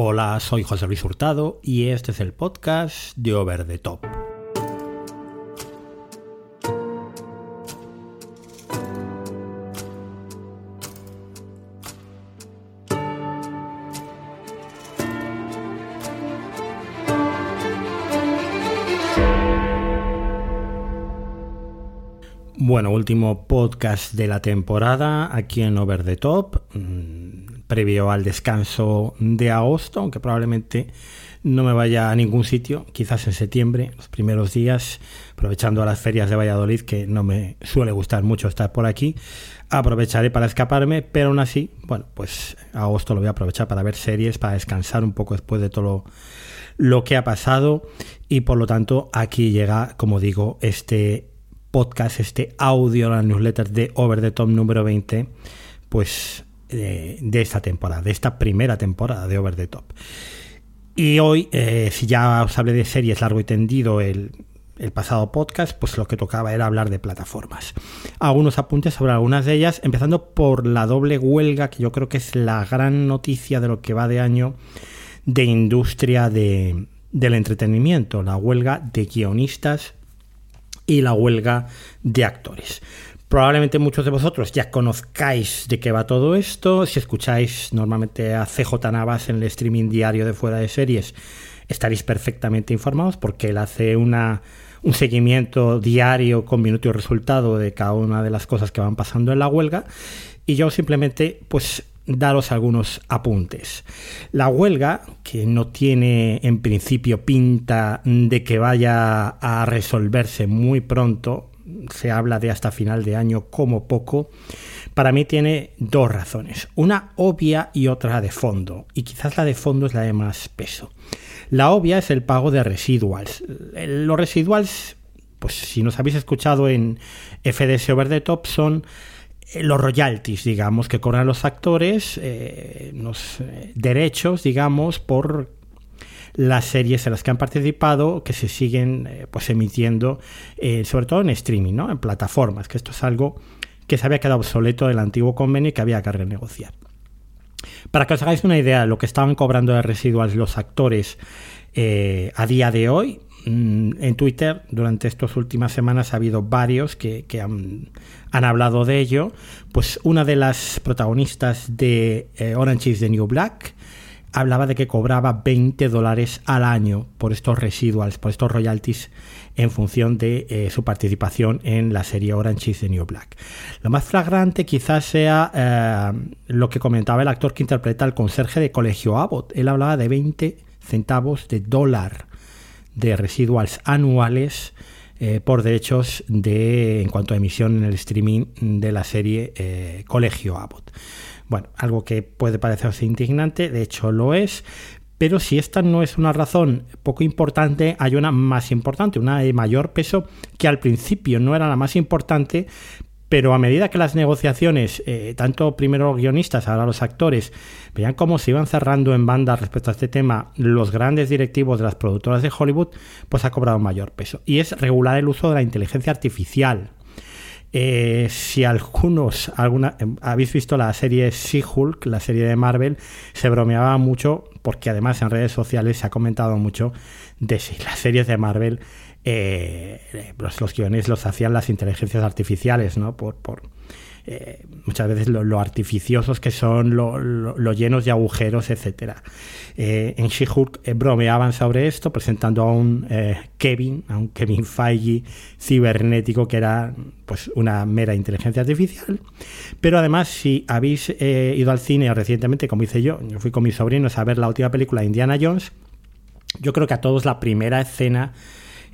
Hola, soy José Luis Hurtado y este es el podcast de Over the Top. Bueno, último podcast de la temporada aquí en Over the Top, mm, previo al descanso de agosto, aunque probablemente no me vaya a ningún sitio, quizás en septiembre, los primeros días, aprovechando a las ferias de Valladolid, que no me suele gustar mucho estar por aquí, aprovecharé para escaparme, pero aún así, bueno, pues agosto lo voy a aprovechar para ver series, para descansar un poco después de todo lo que ha pasado y por lo tanto aquí llega, como digo, este podcast, este audio, la newsletter de Over the Top número 20, pues de, esta temporada, de esta primera temporada de Over the Top. Y hoy, eh, si ya os hablé de series largo y tendido el, el pasado podcast, pues lo que tocaba era hablar de plataformas. Algunos apuntes sobre algunas de ellas, empezando por la doble huelga, que yo creo que es la gran noticia de lo que va de año de industria de, del entretenimiento, la huelga de guionistas y la huelga de actores. Probablemente muchos de vosotros ya conozcáis de qué va todo esto. Si escucháis normalmente a CJ Navas en el streaming diario de Fuera de Series, estaréis perfectamente informados porque él hace una, un seguimiento diario con minuto y resultado de cada una de las cosas que van pasando en la huelga. Y yo simplemente, pues daros algunos apuntes. La huelga, que no tiene en principio pinta de que vaya a resolverse muy pronto, se habla de hasta final de año como poco, para mí tiene dos razones, una obvia y otra de fondo, y quizás la de fondo es la de más peso. La obvia es el pago de residuals. Los residuals, pues si nos habéis escuchado en FDS Over the Top, son eh, los royalties, digamos, que cobran los actores, eh, los eh, derechos, digamos, por las series en las que han participado que se siguen pues emitiendo sobre todo en streaming, ¿no? en plataformas, que esto es algo que se había quedado obsoleto del antiguo convenio y que había que renegociar. Para que os hagáis una idea de lo que estaban cobrando de residuales los actores a día de hoy, Mm, en Twitter durante estas últimas semanas ha habido varios que, han, hablado de ello. Pues una de las protagonistas de eh, Orange is the New Black hablaba de que cobraba 20 dólares al año por estos residuals, por estos royalties en función de eh, su participación en la serie Orange is the New Black. Lo más flagrante quizás sea eh, lo que comentaba el actor que interpreta al conserje de Colegio Abbott. Él hablaba de 20 centavos de dólar de residuals anuales eh, por derechos de en cuanto a emisión en el streaming de la serie Colegio Abbott. Bueno, algo que puede parecerse indignante, de hecho lo es, pero si esta no es una razón poco importante, hay una más importante, una de mayor peso, que al principio no era la más importante, pero a medida que las negociaciones, eh, tanto primero los guionistas, ahora los actores, veían cómo se iban cerrando en banda respecto a este tema los grandes directivos de las productoras de Hollywood, pues ha cobrado mayor peso. Y es regular el uso de la inteligencia artificial. Eh, si algunos alguna, em, habéis visto la serie She-Hulk, la serie de Marvel, se bromeaba mucho, porque además en redes sociales se ha comentado mucho de si las series de Marvel eh, los, los, guiones los hacían las inteligencias artificiales, ¿no? Por, por eh, muchas veces lo, artificiosos que son, lo, llenos de agujeros, etcétera. Eh, en She-Hulk eh, bromeaban sobre esto, presentando a un Kevin, a un Kevin Feige cibernético que era pues una mera inteligencia artificial. Pero además, si habéis ido al cine recientemente, como hice yo, yo fui con mis sobrinos a ver la última película de Indiana Jones, yo creo que a todos la primera escena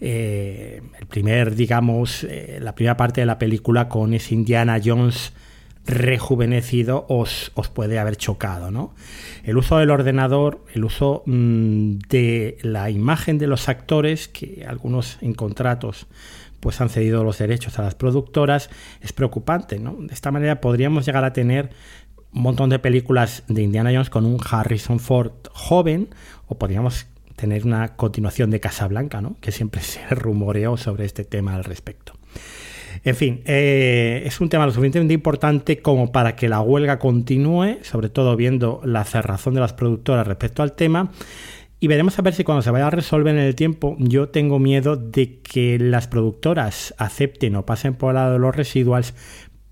eh, el primer, digamos, eh, la primera parte de la película con ese Indiana Jones rejuvenecido os, os puede haber chocado, ¿no? El uso del ordenador, el uso mm, de la imagen de los actores, que algunos en contratos pues han cedido los derechos a las productoras, es preocupante, ¿no? De esta manera podríamos llegar a tener un montón de películas de Indiana Jones con un Harrison Ford joven, o podríamos tener una continuación de Casablanca, ¿no? que siempre se rumoreó sobre este tema al respecto. En fin, eh, es un tema lo suficientemente importante como para que la huelga continúe, sobre todo viendo la cerrazón de las productoras respecto al tema. Y veremos a ver si cuando se vaya a resolver en el tiempo, yo tengo miedo de que las productoras acepten o pasen por el lado de los residuals,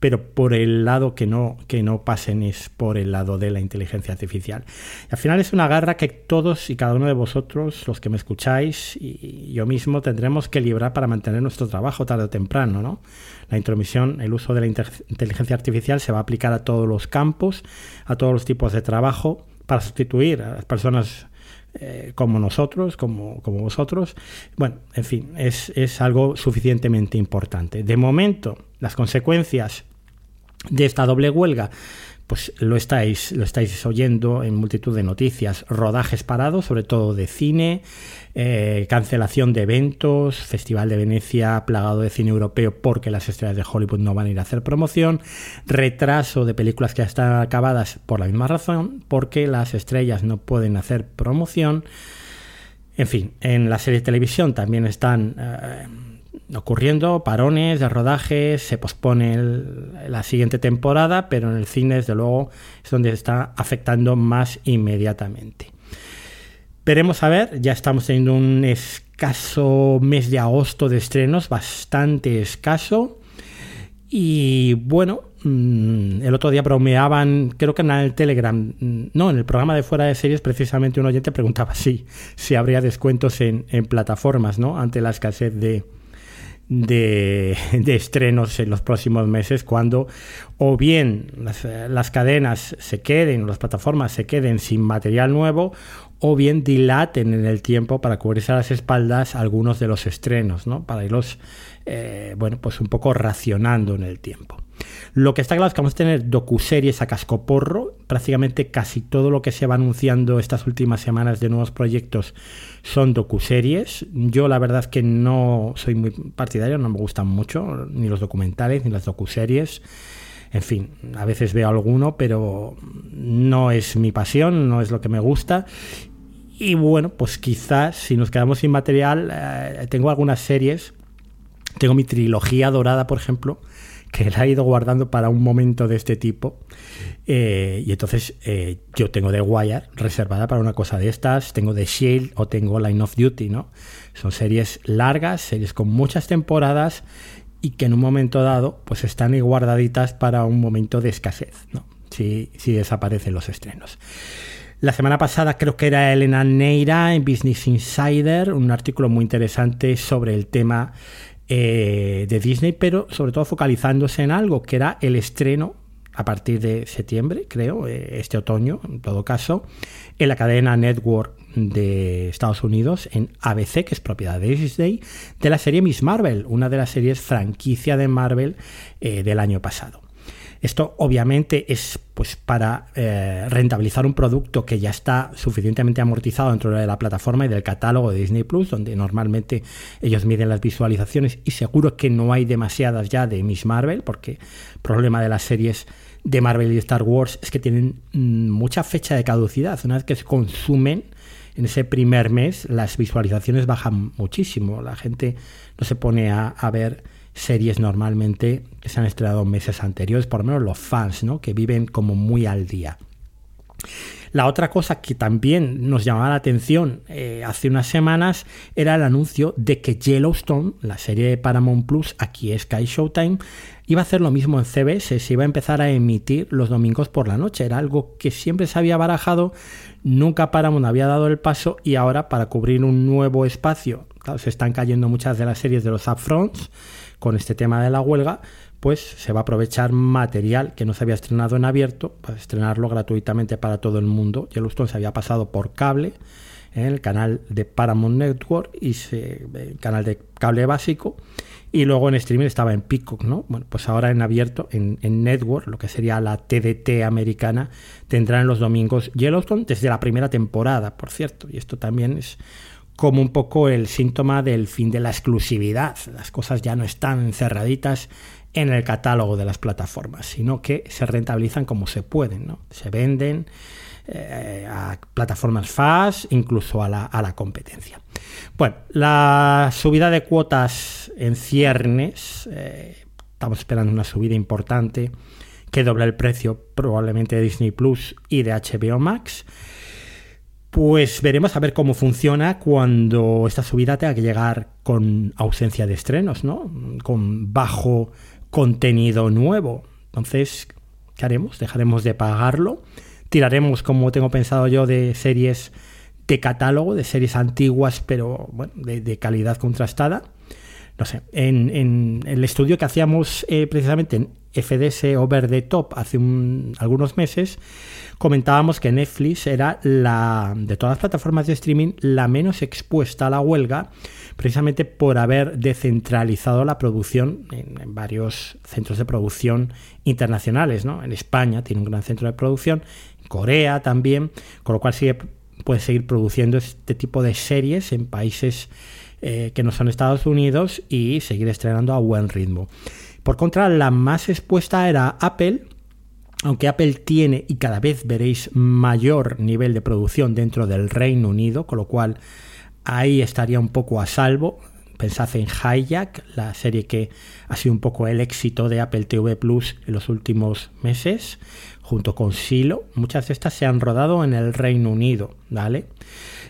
pero por el lado que no, que no pasen es por el lado de la inteligencia artificial. al final es una guerra que todos y cada uno de vosotros, los que me escucháis y yo mismo, tendremos que librar para mantener nuestro trabajo tarde o temprano. ¿no? La intromisión, el uso de la inteligencia artificial se va a aplicar a todos los campos, a todos los tipos de trabajo, para sustituir a las personas eh, como nosotros, como, como, vosotros. Bueno, en fin, es, es algo suficientemente importante. De momento, las consecuencias de esta doble huelga, pues lo estáis, lo estáis oyendo en multitud de noticias, rodajes parados, sobre todo de cine, eh, cancelación de eventos, Festival de Venecia plagado de cine europeo porque las estrellas de Hollywood no van a ir a hacer promoción, retraso de películas que ya están acabadas por la misma razón, porque las estrellas no pueden hacer promoción. En fin, en la serie de televisión también están... Eh, ocurriendo, parones de rodajes, se pospone la siguiente temporada, pero en el cine, desde luego, es donde está afectando más inmediatamente. Veremos a ver, ya estamos teniendo un escaso mes de agosto de estrenos, bastante escaso. Y bueno, mm, el otro día bromeaban, creo que en el Telegram, mm, no, en el programa de fuera de series, precisamente un oyente preguntaba si, si habría descuentos en, en plataformas, ¿no? Ante la escasez de, de, estrenos en los próximos meses cuando o bien las, cadenas se queden, las plataformas se queden sin material nuevo o bien dilaten en el tiempo para cubrirse a las espaldas algunos de los estrenos, ¿no? para irlos eh, bueno, pues un poco racionando en el tiempo. Lo que está claro es que vamos a tener docuseries a cascoporro. Prácticamente casi todo lo que se va anunciando estas últimas semanas de nuevos proyectos son docuseries. Yo la verdad es que no soy muy partidario, no me gustan mucho ni los documentales ni las docuseries. En fin, a veces veo alguno, pero no es mi pasión, no es lo que me gusta. Y bueno, pues quizás si nos quedamos sin material, eh, tengo algunas series. Tengo mi trilogía dorada, por ejemplo, que la he ido guardando para un momento de este tipo. Eh, y entonces eh, yo tengo The Wire reservada para una cosa de estas, tengo The Shield o tengo Line of Duty, ¿no? Son series largas, series con muchas temporadas y que en un momento dado pues están ahí guardaditas para un momento de escasez, ¿no? Si, si desaparecen los estrenos. La semana pasada creo que era Elena Neira en Business Insider, un artículo muy interesante sobre el tema eh, de Disney, pero sobre todo focalizándose en algo que era el estreno a partir de septiembre, creo, eh, este otoño, en todo caso, en la cadena Network de Estados Unidos, en ABC, que es propiedad de Disney, de la serie Miss Marvel, una de las series franquicia de Marvel eh, del año pasado. Esto obviamente es pues para eh, rentabilizar un producto que ya está suficientemente amortizado dentro de la plataforma y del catálogo de Disney Plus, donde normalmente ellos miden las visualizaciones y seguro que no hay demasiadas ya de Miss Marvel, porque el problema de las series de Marvel y Star Wars es que tienen mm, mucha fecha de caducidad. Una vez que se consumen en ese primer mes, las visualizaciones bajan muchísimo. La gente no se pone a ver series normalmente se han estrenado meses anteriores, por lo menos los fans, ¿no? que viven como muy al día. La otra cosa que también nos llamaba la atención eh, hace unas semanas era el anuncio de que Yellowstone, la serie de Paramount Plus, aquí es Sky Showtime, iba a hacer lo mismo en CBS, se iba a empezar a emitir los domingos por la noche. Era algo que siempre se había barajado, nunca Paramount había dado el paso y ahora para cubrir un nuevo espacio, se están cayendo muchas de las series de los upfronts con este tema de la huelga, pues se va a aprovechar material que no se había estrenado en abierto para estrenarlo gratuitamente para todo el mundo. Yellowstone se había pasado por cable en el canal de Paramount Network y se, el canal de cable básico y luego en streaming estaba en Peacock, ¿no? Bueno, pues ahora en abierto, en, en Network, lo que sería la TDT americana, tendrán los domingos Yellowstone desde la primera temporada, por cierto, y esto también es como un poco el síntoma del fin de la exclusividad. Las cosas ya no están encerraditas en el catálogo de las plataformas, sino que se rentabilizan como se pueden, ¿no? Se venden eh, a plataformas FAS, incluso a la, competencia. Bueno, la subida de cuotas en ciernes, eh, estamos esperando una subida importante que dobla el precio probablemente de Disney Plus y de HBO Max. Pues veremos a ver cómo funciona cuando esta subida tenga que llegar con ausencia de estrenos, ¿no? Con bajo contenido nuevo. Entonces, ¿qué haremos? ¿Dejaremos de pagarlo? ¿Tiraremos, como tengo pensado yo, de series de catálogo, de series antiguas, pero bueno, de, calidad contrastada? No sé, en, el estudio que hacíamos eh, precisamente en FDS Over the Top hace algunos meses, comentábamos que Netflix era la de todas las plataformas de streaming la menos expuesta a la huelga, precisamente por haber descentralizado la producción en, varios centros de producción internacionales. ¿no? En España tiene un gran centro de producción, en Corea también, con lo cual sigue, puede seguir produciendo este tipo de series en países eh, que no son Estados Unidos y seguir estrenando a buen ritmo. Por contra, la más expuesta era Apple, aunque Apple tiene y cada vez veréis mayor nivel de producción dentro del Reino Unido, con lo cual ahí estaría un poco a salvo. Pensad en Hijack, la serie que ha sido un poco el éxito de Apple TV Plus en los últimos meses, junto con Silo. Muchas de estas se han rodado en el Reino Unido, ¿vale?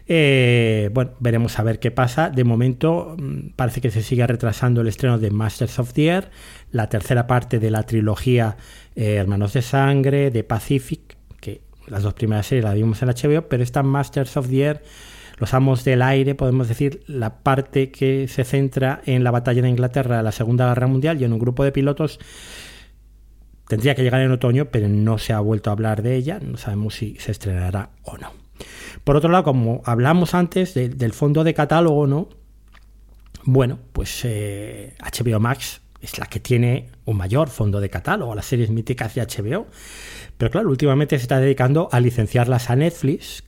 Eh, bueno, veremos a ver qué pasa. De momento mm, parece que se sigue retrasando el estreno de Masters of the Air, la tercera parte de la trilogía eh, Hermanos de Sangre, de Pacific, que las dos primeras series las vimos en HBO, pero esta Masters of the Air, Los Amos del Aire, podemos decir, la parte que se centra en la batalla de Inglaterra la Segunda Guerra Mundial y en un grupo de pilotos tendría que llegar en otoño, pero no se ha vuelto a hablar de ella, no sabemos si se estrenará o no. Por otro lado, como hablamos antes del fondo de catálogo, ¿no? Bueno, pues HBO eh, Max es la que tiene un mayor fondo de catálogo, las series míticas de HBO. Pero claro, últimamente se está dedicando a licenciarlas a Netflix.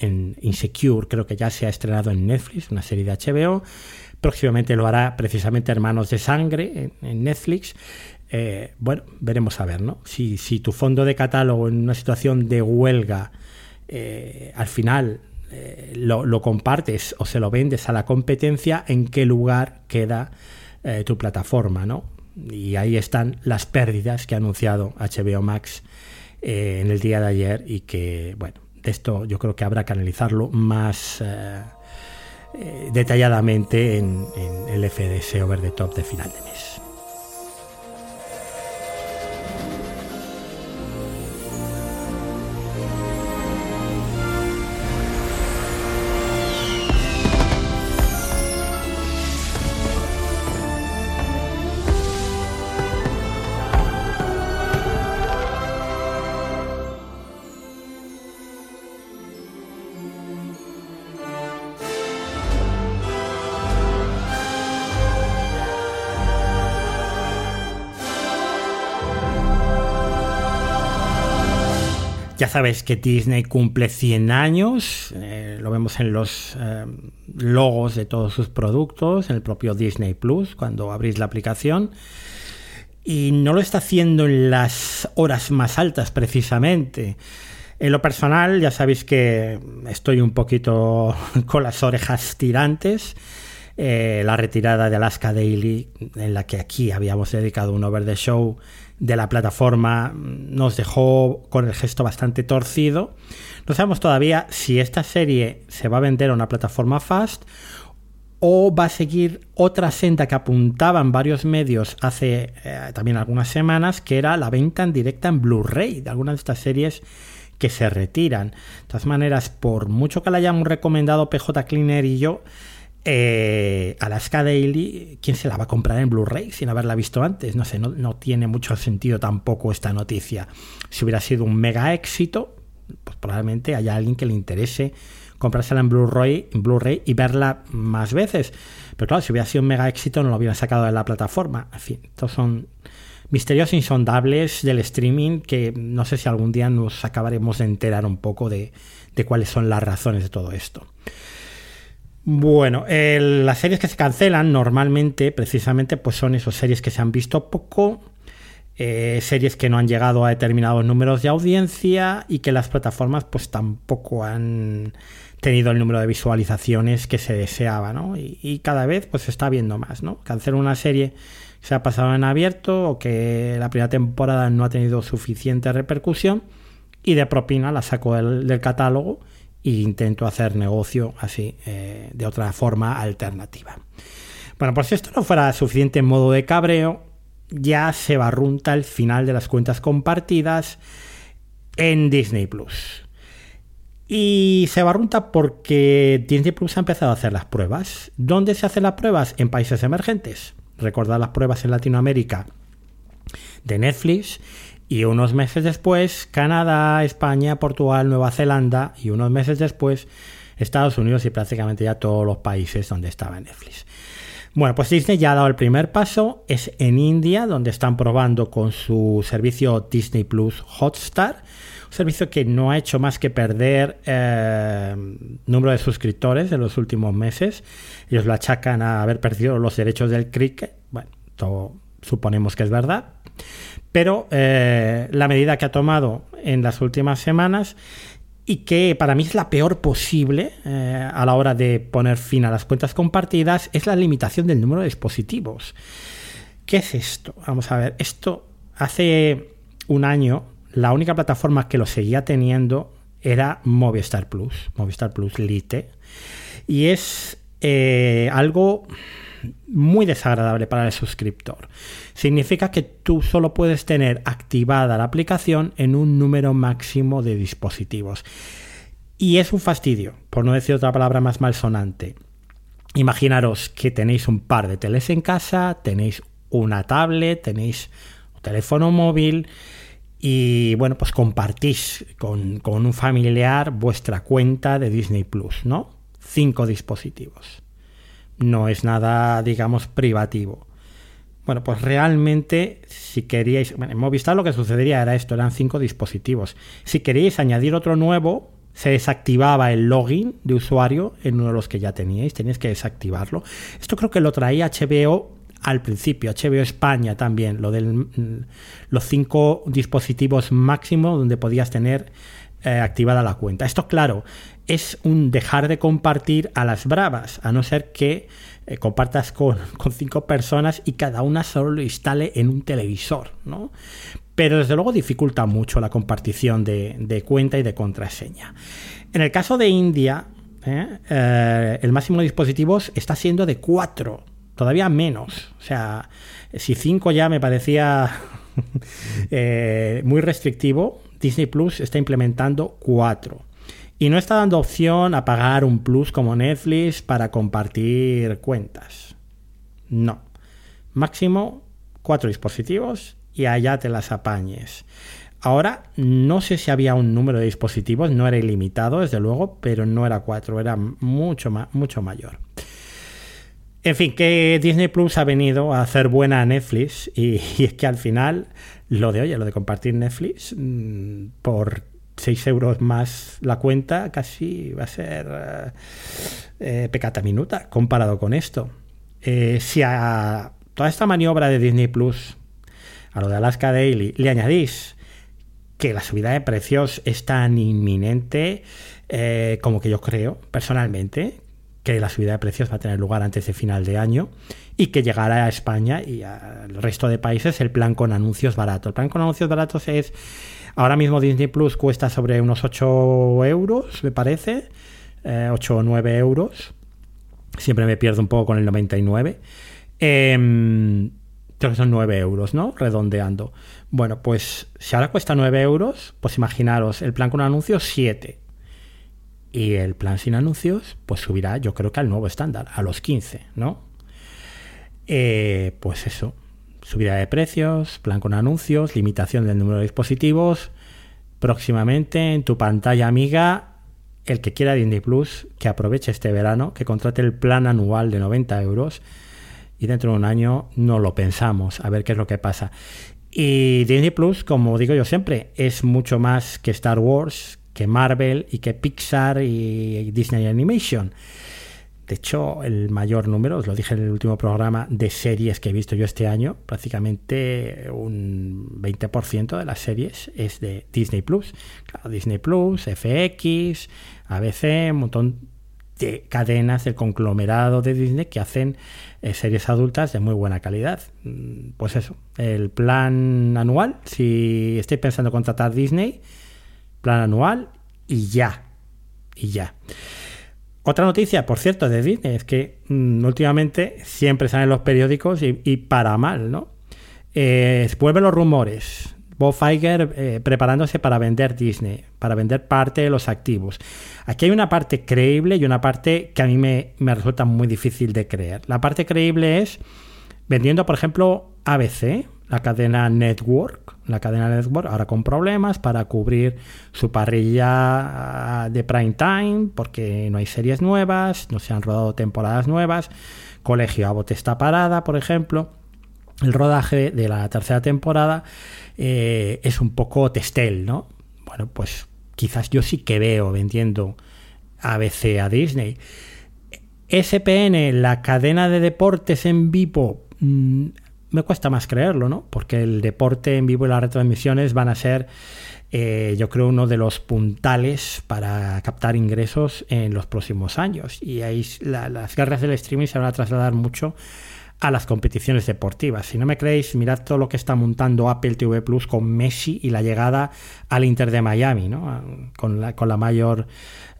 En Insecure creo que ya se ha estrenado en Netflix, una serie de HBO. Próximamente lo hará precisamente Hermanos de Sangre en, Netflix. Eh, bueno, veremos a ver, ¿no? Si, tu fondo de catálogo en una situación de huelga eh, al final eh, lo, compartes o se lo vendes a la competencia, en qué lugar queda tu plataforma, ¿no? Y ahí están las pérdidas que ha anunciado HBO Max en el día de ayer y que, bueno, de esto yo creo que habrá que analizarlo más detalladamente en, en el FDS Over the Top de final de mes. Sabéis que Disney cumple 100 años, eh, lo vemos en los eh, logos de todos sus productos, en el propio Disney Plus, cuando abrís la aplicación. Y no lo está haciendo en las horas más altas precisamente. En lo personal, ya sabéis que estoy un poquito con las orejas tirantes. Eh, la retirada de Alaska Daily, en la que aquí habíamos dedicado un over the show de la plataforma nos dejó con el gesto bastante torcido. No sabemos todavía si esta serie se va a vender a una plataforma fast o va a seguir otra senda que apuntaban varios medios hace eh, también algunas semanas, que era la venta en directa en Blu-ray de algunas de estas series que se retiran. De todas maneras, por mucho que la hayamos recomendado PJ Cleaner y yo, eh, Alaska Daily, ¿quién se la va a comprar en Blu-ray sin haberla visto antes? No sé, no, tiene mucho sentido tampoco esta noticia. Si hubiera sido un mega éxito, pues probablemente haya alguien que le interese comprársela en Blu-ray Blu y verla más veces. Pero claro, si hubiera sido un mega éxito no lo hubieran sacado de la plataforma. En fin, estos son misterios insondables del streaming que no sé si algún día nos acabaremos de enterar un poco de cuáles son las razones de todo esto. Bueno, las series que se cancelan normalmente, precisamente, pues son esas series que se han visto poco, eh, series que no han llegado a determinados números de audiencia y que las plataformas pues tampoco han tenido el número de visualizaciones que se deseaba, ¿no? Y, cada vez pues se está viendo más, ¿no? Cancelar una serie se ha pasado en abierto o que la primera temporada no ha tenido suficiente repercusión y de propina la saco del, catálogo intento hacer negocio así eh, de otra forma alternativa. Bueno, por si esto no fuera suficiente en modo de cabreo, ya se barrunta el final de las cuentas compartidas en Disney Plus. Y se barrunta porque Disney Plus ha empezado a hacer las pruebas. ¿Dónde se hacen las pruebas? En países emergentes. Recordad las pruebas en Latinoamérica de Netflix. Y unos meses después, Canadá, España, Portugal, Nueva Zelanda. Y unos meses después, Estados Unidos y prácticamente ya todos los países donde estaba Netflix. Bueno, pues Disney ya ha dado el primer paso, es en India, donde están probando con su servicio Disney Plus Hotstar, un servicio que no ha hecho más que perder eh, número de suscriptores en los últimos meses. Ellos lo achacan a haber perdido los derechos del cricket. Bueno, suponemos que es verdad. Pero eh, la medida que ha tomado en las últimas semanas y que para mí es la peor posible eh, a la hora de poner fin a las cuentas compartidas, es la limitación del número de dispositivos. ¿Qué es esto? Vamos a ver, esto hace un año la única plataforma que lo seguía teniendo era Movistar Plus, Movistar Plus Lite, y es eh, algo muy desagradable para el suscriptor. Significa que tú solo puedes tener activada la aplicación en un número máximo de dispositivos. Y es un fastidio, por no decir otra palabra más malsonante. Imaginaros que tenéis un par de teles en casa, tenéis una tablet, tenéis un teléfono móvil y bueno, pues compartís con, con un familiar vuestra cuenta de Disney Plus, ¿no? Cinco dispositivos no es nada, digamos, privativo. Bueno, pues realmente, si queríais, bueno, en Movistar lo que sucedería era esto, eran cinco dispositivos. Si queríais añadir otro nuevo, se desactivaba el login de usuario en uno de los que ya teníais, teníais que desactivarlo. Esto creo que lo traía HBO al principio, HBO España también, lo de mm, los cinco dispositivos máximo donde podías tener eh, activada la cuenta. Esto, claro, es un dejar de compartir a las bravas, a no ser que eh, compartas con, cinco personas y cada una solo lo instale en un televisor, ¿no? Pero desde luego dificulta mucho la compartición de, cuenta y de contraseña. En el caso de India, ¿eh? Eh, el máximo de dispositivos está siendo de cuatro, todavía menos. O sea, si cinco ya me parecía muy restrictivo, Disney Plus está implementando cuatro. Y no está dando opción a pagar un plus como Netflix para compartir cuentas. No. Máximo cuatro dispositivos y allá te las apañes. Ahora, no sé si había un número de dispositivos, no era ilimitado, desde luego, pero no era cuatro, era mucho, mucho mayor. En fin, que Disney Plus ha venido a hacer buena a Netflix y, es que al final lo de, oye, lo de compartir Netflix mm, por 6 euros más la cuenta, casi va a ser eh, eh, pecata minuta comparado con esto. Eh, si a toda esta maniobra de Disney Plus, a lo de Alaska Daily, le añadís que la subida de precios es tan inminente como que yo creo, personalmente, que la subida de precios va a tener lugar antes de final de año y que llegará a España y al resto de países el plan con anuncios baratos. El plan con anuncios baratos es Ahora mismo Disney Plus cuesta sobre unos 8 euros, me parece. 8 eh, o 9 euros. Siempre me pierdo un poco con el 99. Em, creo que son 9 euros, ¿no? Redondeando. Bueno, pues si ahora cuesta 9 euros, pues imaginaros, el plan con anuncios 7. Y el plan sin anuncios, pues subirá, yo creo que al nuevo estándar, a los 15, ¿no? Eh, pues eso, subida de precios, plan con anuncios, limitación del número de dispositivos. Próximamente en tu pantalla amiga, el que quiera Disney Plus, que aproveche este verano, que contrate el plan anual de 90 euros y dentro de un año no lo pensamos, a ver qué es lo que pasa. Y Disney Plus, como digo yo siempre, es mucho más que Star Wars, que Marvel y que Pixar y Disney Animation. De hecho, el mayor número, os lo dije en el último programa, de series que he visto yo este año, prácticamente un 20% de las series es de Disney Plus. Disney Plus, FX, ABC, un montón de cadenas del conglomerado de Disney que hacen eh, series adultas de muy buena calidad. Mm, pues eso, el plan anual, si estoy pensando contratar Disney, plan anual y ya, y ya. Otra noticia, por cierto, de Disney es que mm, últimamente siempre salen los periódicos y, para mal, ¿no? Eh, los rumores. Bob Iger eh, preparándose para vender Disney, para vender parte de los activos. Aquí hay una parte creíble y una parte que a mí me, resulta muy difícil de creer. La parte creíble es vendiendo, por ejemplo, ABC, la cadena Network, la cadena Network ahora con problemas para cubrir su parrilla ah, de prime time porque no hay series nuevas, no se han rodado temporadas nuevas, Colegio Abbott está parada, por ejemplo. El rodaje de la tercera temporada eh, es un poco testel, ¿no? Bueno, pues quizás yo sí que veo vendiendo ABC a Disney. SPN, la cadena de deportes en vivo, mm, me cuesta más creerlo, ¿no? Porque el deporte en vivo y las retransmisiones van a ser, eh, yo creo, uno de los puntales para captar ingresos en los próximos años. Y ahí las guerras del streaming se van a trasladar mucho a las competiciones deportivas. Si no me creéis, mirad todo lo que está montando Apple TV Plus con Messi y la llegada al Inter de Miami, ¿no? con, la, con la mayor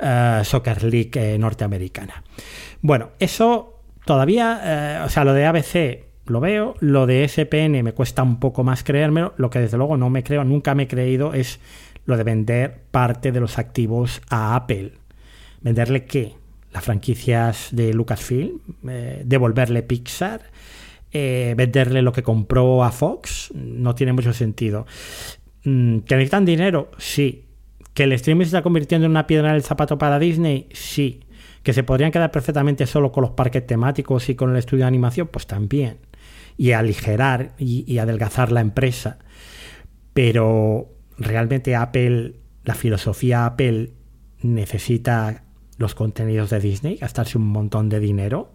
uh, Soccer League eh, norteamericana. Bueno, eso todavía, eh, o sea, lo de ABC lo veo, lo de SPN me cuesta un poco más creérmelo, lo que desde luego no me creo, nunca me he creído es lo de vender parte de los activos a Apple. ¿Venderle qué? las franquicias de Lucasfilm, eh, devolverle Pixar, eh, venderle lo que compró a Fox, no tiene mucho sentido. Mm, ¿Que necesitan dinero? Sí. ¿Que el streaming se está convirtiendo en una piedra en el zapato para Disney? Sí. ¿Que se podrían quedar perfectamente solo con los parques temáticos y con el estudio de animación? Pues también. Y aligerar y adelgazar la empresa. Pero realmente Apple, la filosofía Apple necesita los contenidos de Disney, gastarse un montón de dinero,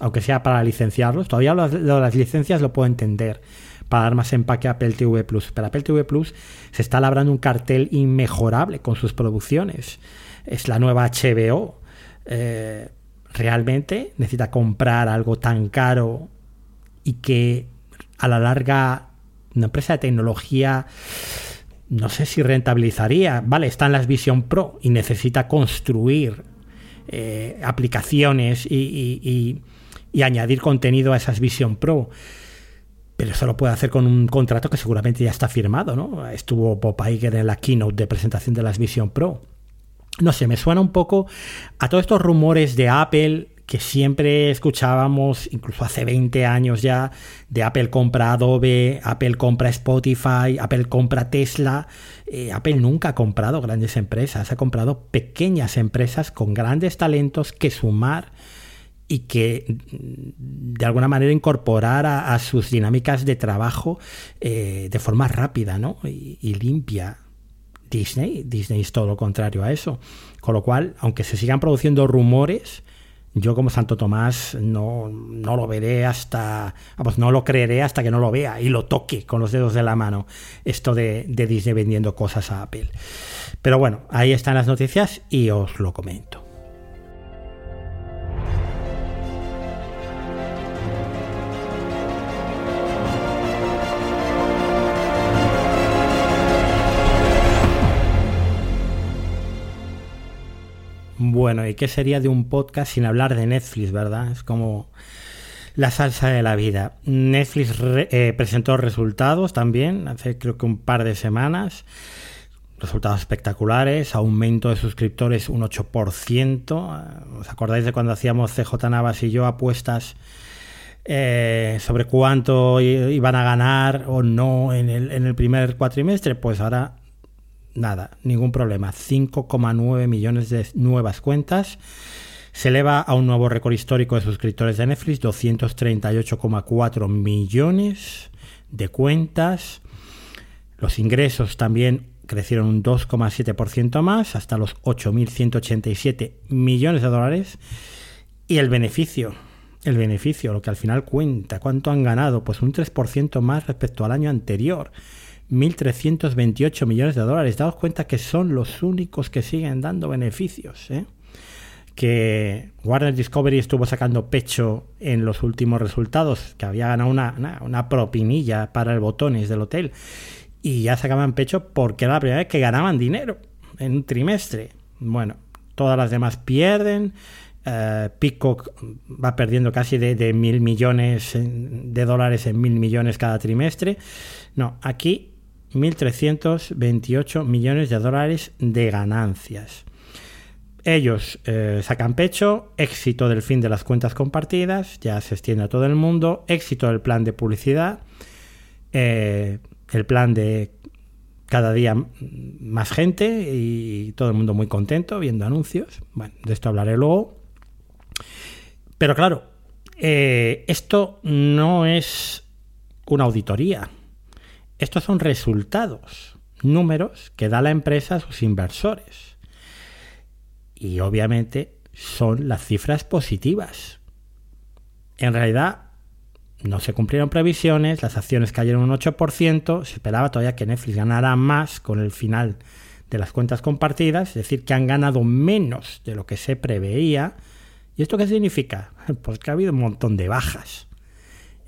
aunque sea para licenciarlos. Todavía las licencias lo puedo entender, para dar más empaque a Apple TV Plus. Pero Apple TV Plus se está labrando un cartel inmejorable con sus producciones. Es la nueva HBO. Eh, realmente necesita comprar algo tan caro y que a la larga una empresa de tecnología no sé si rentabilizaría. Vale, están las Vision Pro y necesita construir eh, aplicaciones y, añadir contenido a esas Vision Pro. Pero eso lo puede hacer con un contrato que seguramente ya está firmado, ¿no? Estuvo Bob Iger en la keynote de presentación de las Vision Pro. No sé, me suena un poco a todos estos rumores de Apple que siempre escuchábamos, incluso hace 20 años ya, de Apple compra Adobe, Apple compra Spotify, Apple compra Tesla. Eh, Apple nunca ha comprado grandes empresas, ha comprado pequeñas empresas con grandes talentos que sumar y que mm, de alguna manera incorporar a, sus dinámicas de trabajo eh, de forma rápida y, y limpia. Disney, Disney es todo lo contrario a eso. Con lo cual, aunque se sigan produciendo rumores, yo como Santo Tomás no, lo veré hasta, vamos, no lo creeré hasta que no lo vea y lo toque con los dedos de la mano, esto de, de Disney vendiendo cosas a Apple. Pero bueno, ahí están las noticias y os lo comento. Bueno, ¿y qué sería de un podcast sin hablar de Netflix, verdad? Es como la salsa de la vida. Netflix eh, presentó resultados también, hace creo que un par de semanas. Resultados espectaculares, aumento de suscriptores un 8%. ¿Os acordáis de cuando hacíamos CJ Navas y yo apuestas eh, sobre cuánto iban a ganar o no en el, en el primer cuatrimestre? Pues ahora nada, ningún problema. 5,9 millones de nuevas cuentas. Se eleva a un nuevo récord histórico de suscriptores de Netflix, 238,4 millones de cuentas. Los ingresos también crecieron un 2,7% más, hasta los 8.187 millones de dólares. Y el beneficio, el beneficio, lo que al final cuenta, ¿cuánto han ganado? Pues un 3% más respecto al año anterior. 1.328 millones de dólares. Daos cuenta que son los únicos que siguen dando beneficios. ¿eh? que Warner Discovery estuvo sacando pecho en los últimos resultados, que había ganado una, una, propinilla para el botones del hotel, y ya sacaban pecho porque era la primera vez que ganaban dinero en un trimestre. Bueno, todas las demás pierden. Uh, Peacock va perdiendo casi de, de, mil millones de dólares en mil millones cada trimestre. No, aquí 1.328 millones de dólares de ganancias. Ellos eh, sacan pecho, éxito del fin de las cuentas compartidas, ya se extiende a todo el mundo, éxito del plan de publicidad, eh, el plan de cada día más gente y todo el mundo muy contento viendo anuncios. Bueno, de esto hablaré luego. Pero claro, eh, esto no es una auditoría. Estos son resultados, números que da la empresa a sus inversores y obviamente son las cifras positivas. En realidad no se cumplieron previsiones, las acciones cayeron un 8%, se esperaba todavía que Netflix ganara más con el final de las cuentas compartidas, es decir, que han ganado menos de lo que se preveía. ¿Y esto qué significa? Pues que ha habido un montón de bajas.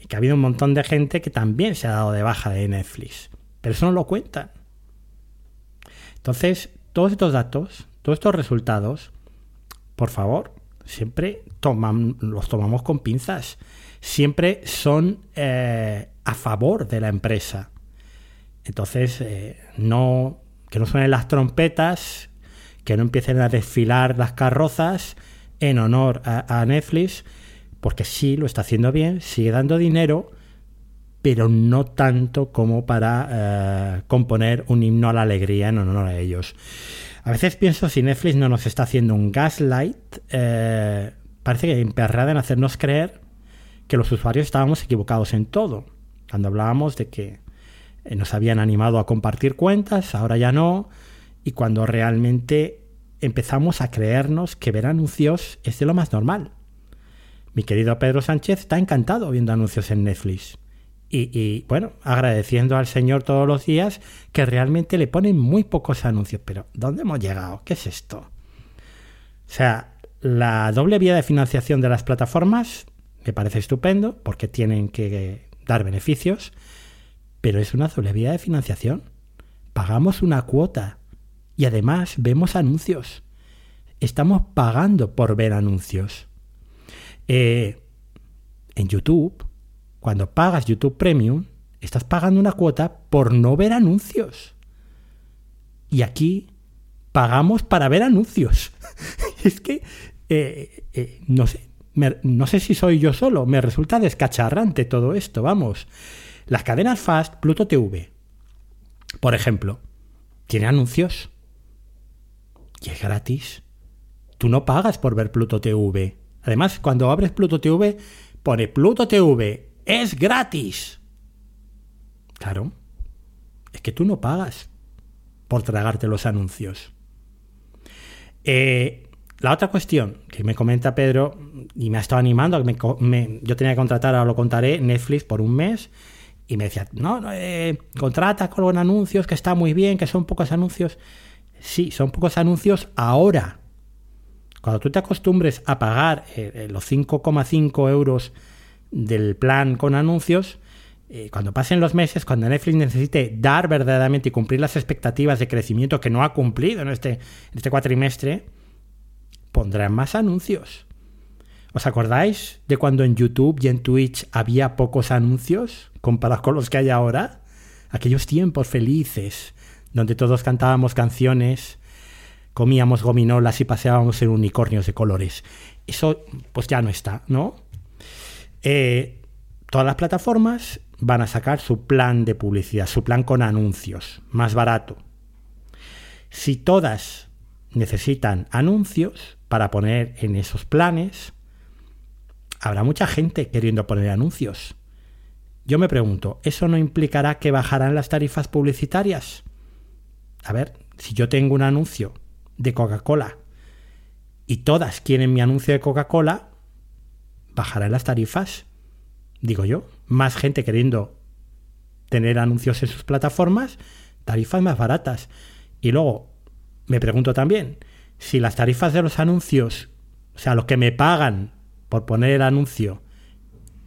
Que ha habido un montón de gente que también se ha dado de baja de Netflix. Pero eso no lo cuentan. Entonces, todos estos datos todos estos resultados, por favor, siempre los tomamos con pinzas. Siempre son eh, a favor de la empresa. Entonces, eh, no, que no suenen las trompetas, que no empiecen a desfilar las carrozas en honor a, Netflix, porque sí, lo está haciendo bien, sigue dando dinero, pero no tanto como para eh, componer un himno a la alegría en honor a ellos. A veces pienso si Netflix no nos está haciendo un gaslight, eh, parece que emperrada en hacernos creer que los usuarios estábamos equivocados en todo. Cuando hablábamos de que eh, nos habían animado a compartir cuentas, ahora ya no, y cuando realmente empezamos a creernos que ver anuncios es de lo más normal. Mi querido Pedro Sánchez está encantado viendo anuncios en Netflix. Y, bueno, agradeciendo al Señor todos los días que realmente le ponen muy pocos anuncios. Pero ¿dónde hemos llegado? ¿Qué es esto? O sea, la doble vía de financiación de las plataformas me parece estupendo porque tienen que dar beneficios, pero es una doble vía de financiación. Pagamos una cuota y además vemos anuncios. Estamos pagando por ver anuncios. Eh, en YouTube cuando pagas YouTube Premium, estás pagando una cuota por no ver anuncios. Y aquí pagamos para ver anuncios. es que, eh, eh, no sé, no sé si soy yo solo, me resulta descacharrante todo esto, vamos. Las cadenas Fast, Pluto TV, por ejemplo, tiene anuncios. Y es gratis. Tú no pagas por ver Pluto TV. Además, cuando abres Pluto TV, pone Pluto TV es gratis. Claro, es que tú no pagas por tragarte los anuncios. Eh, la otra cuestión que me comenta Pedro y me ha estado animando, que yo tenía que contratar, ahora lo contaré, Netflix por un mes y me decía, no, eh, contrata con anuncios, que está muy bien, que son pocos anuncios. Sí, son pocos anuncios ahora. Cuando tú te acostumbres a pagar eh, los 5,5 euros del plan con anuncios, eh, cuando pasen los meses, cuando Netflix necesite dar verdaderamente y cumplir las expectativas de crecimiento que no ha cumplido en este, en este cuatrimestre, pondrán más anuncios. ¿Os acordáis de cuando en YouTube y en Twitch había pocos anuncios comparados con los que hay ahora? Aquellos tiempos felices, donde todos cantábamos canciones, comíamos gominolas y paseábamos en unicornios de colores. Eso pues ya no está, ¿no? Eh, todas las plataformas van a sacar su plan de publicidad, su plan con anuncios, más barato. Si todas necesitan anuncios para poner en esos planes, habrá mucha gente queriendo poner anuncios. Yo me pregunto, ¿eso no implicará que bajarán las tarifas publicitarias? A ver, si yo tengo un anuncio de Coca-Cola y todas quieren mi anuncio de Coca-Cola, bajarán las tarifas, digo yo, más gente queriendo tener anuncios en sus plataformas, tarifas más baratas. Y luego me pregunto también, si las tarifas de los anuncios o sea, los que me pagan por poner el anuncio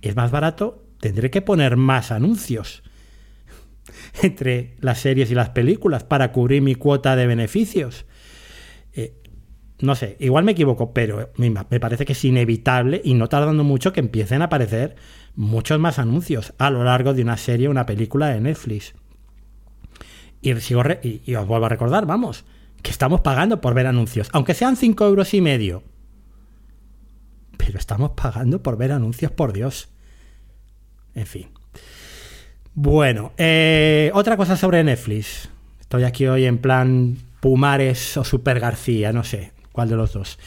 es más barato, tendré que poner más anuncios entre las series y las películas para cubrir mi cuota de beneficios. Eh, no sé, igual me equivoco, pero me, parece que es inevitable y no tardando mucho que empiecen a aparecer muchos más anuncios a lo largo de una serie o una película de Netflix. Y, os vuelvo a recordar, vamos, que estamos pagando por ver anuncios, aunque sean 5 euros y medio. Pero estamos pagando por ver anuncios, por Dios. En fin. Bueno, eh, otra cosa sobre Netflix. Estoy aquí hoy en plan Pumares o Super García, no sé cuál de los dos.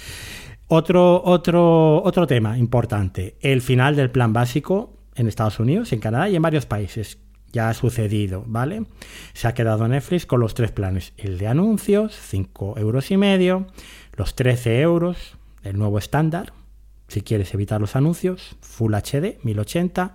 Otro, otro, otro tema importante, el final del plan básico en Estados Unidos, en Canadá y en varios países. Ya ha sucedido, ¿vale? Se ha quedado Netflix con los tres planes. El de anuncios, 5 euros y medio, los 13 euros, el nuevo estándar, si quieres evitar los anuncios, Full HD, 1080,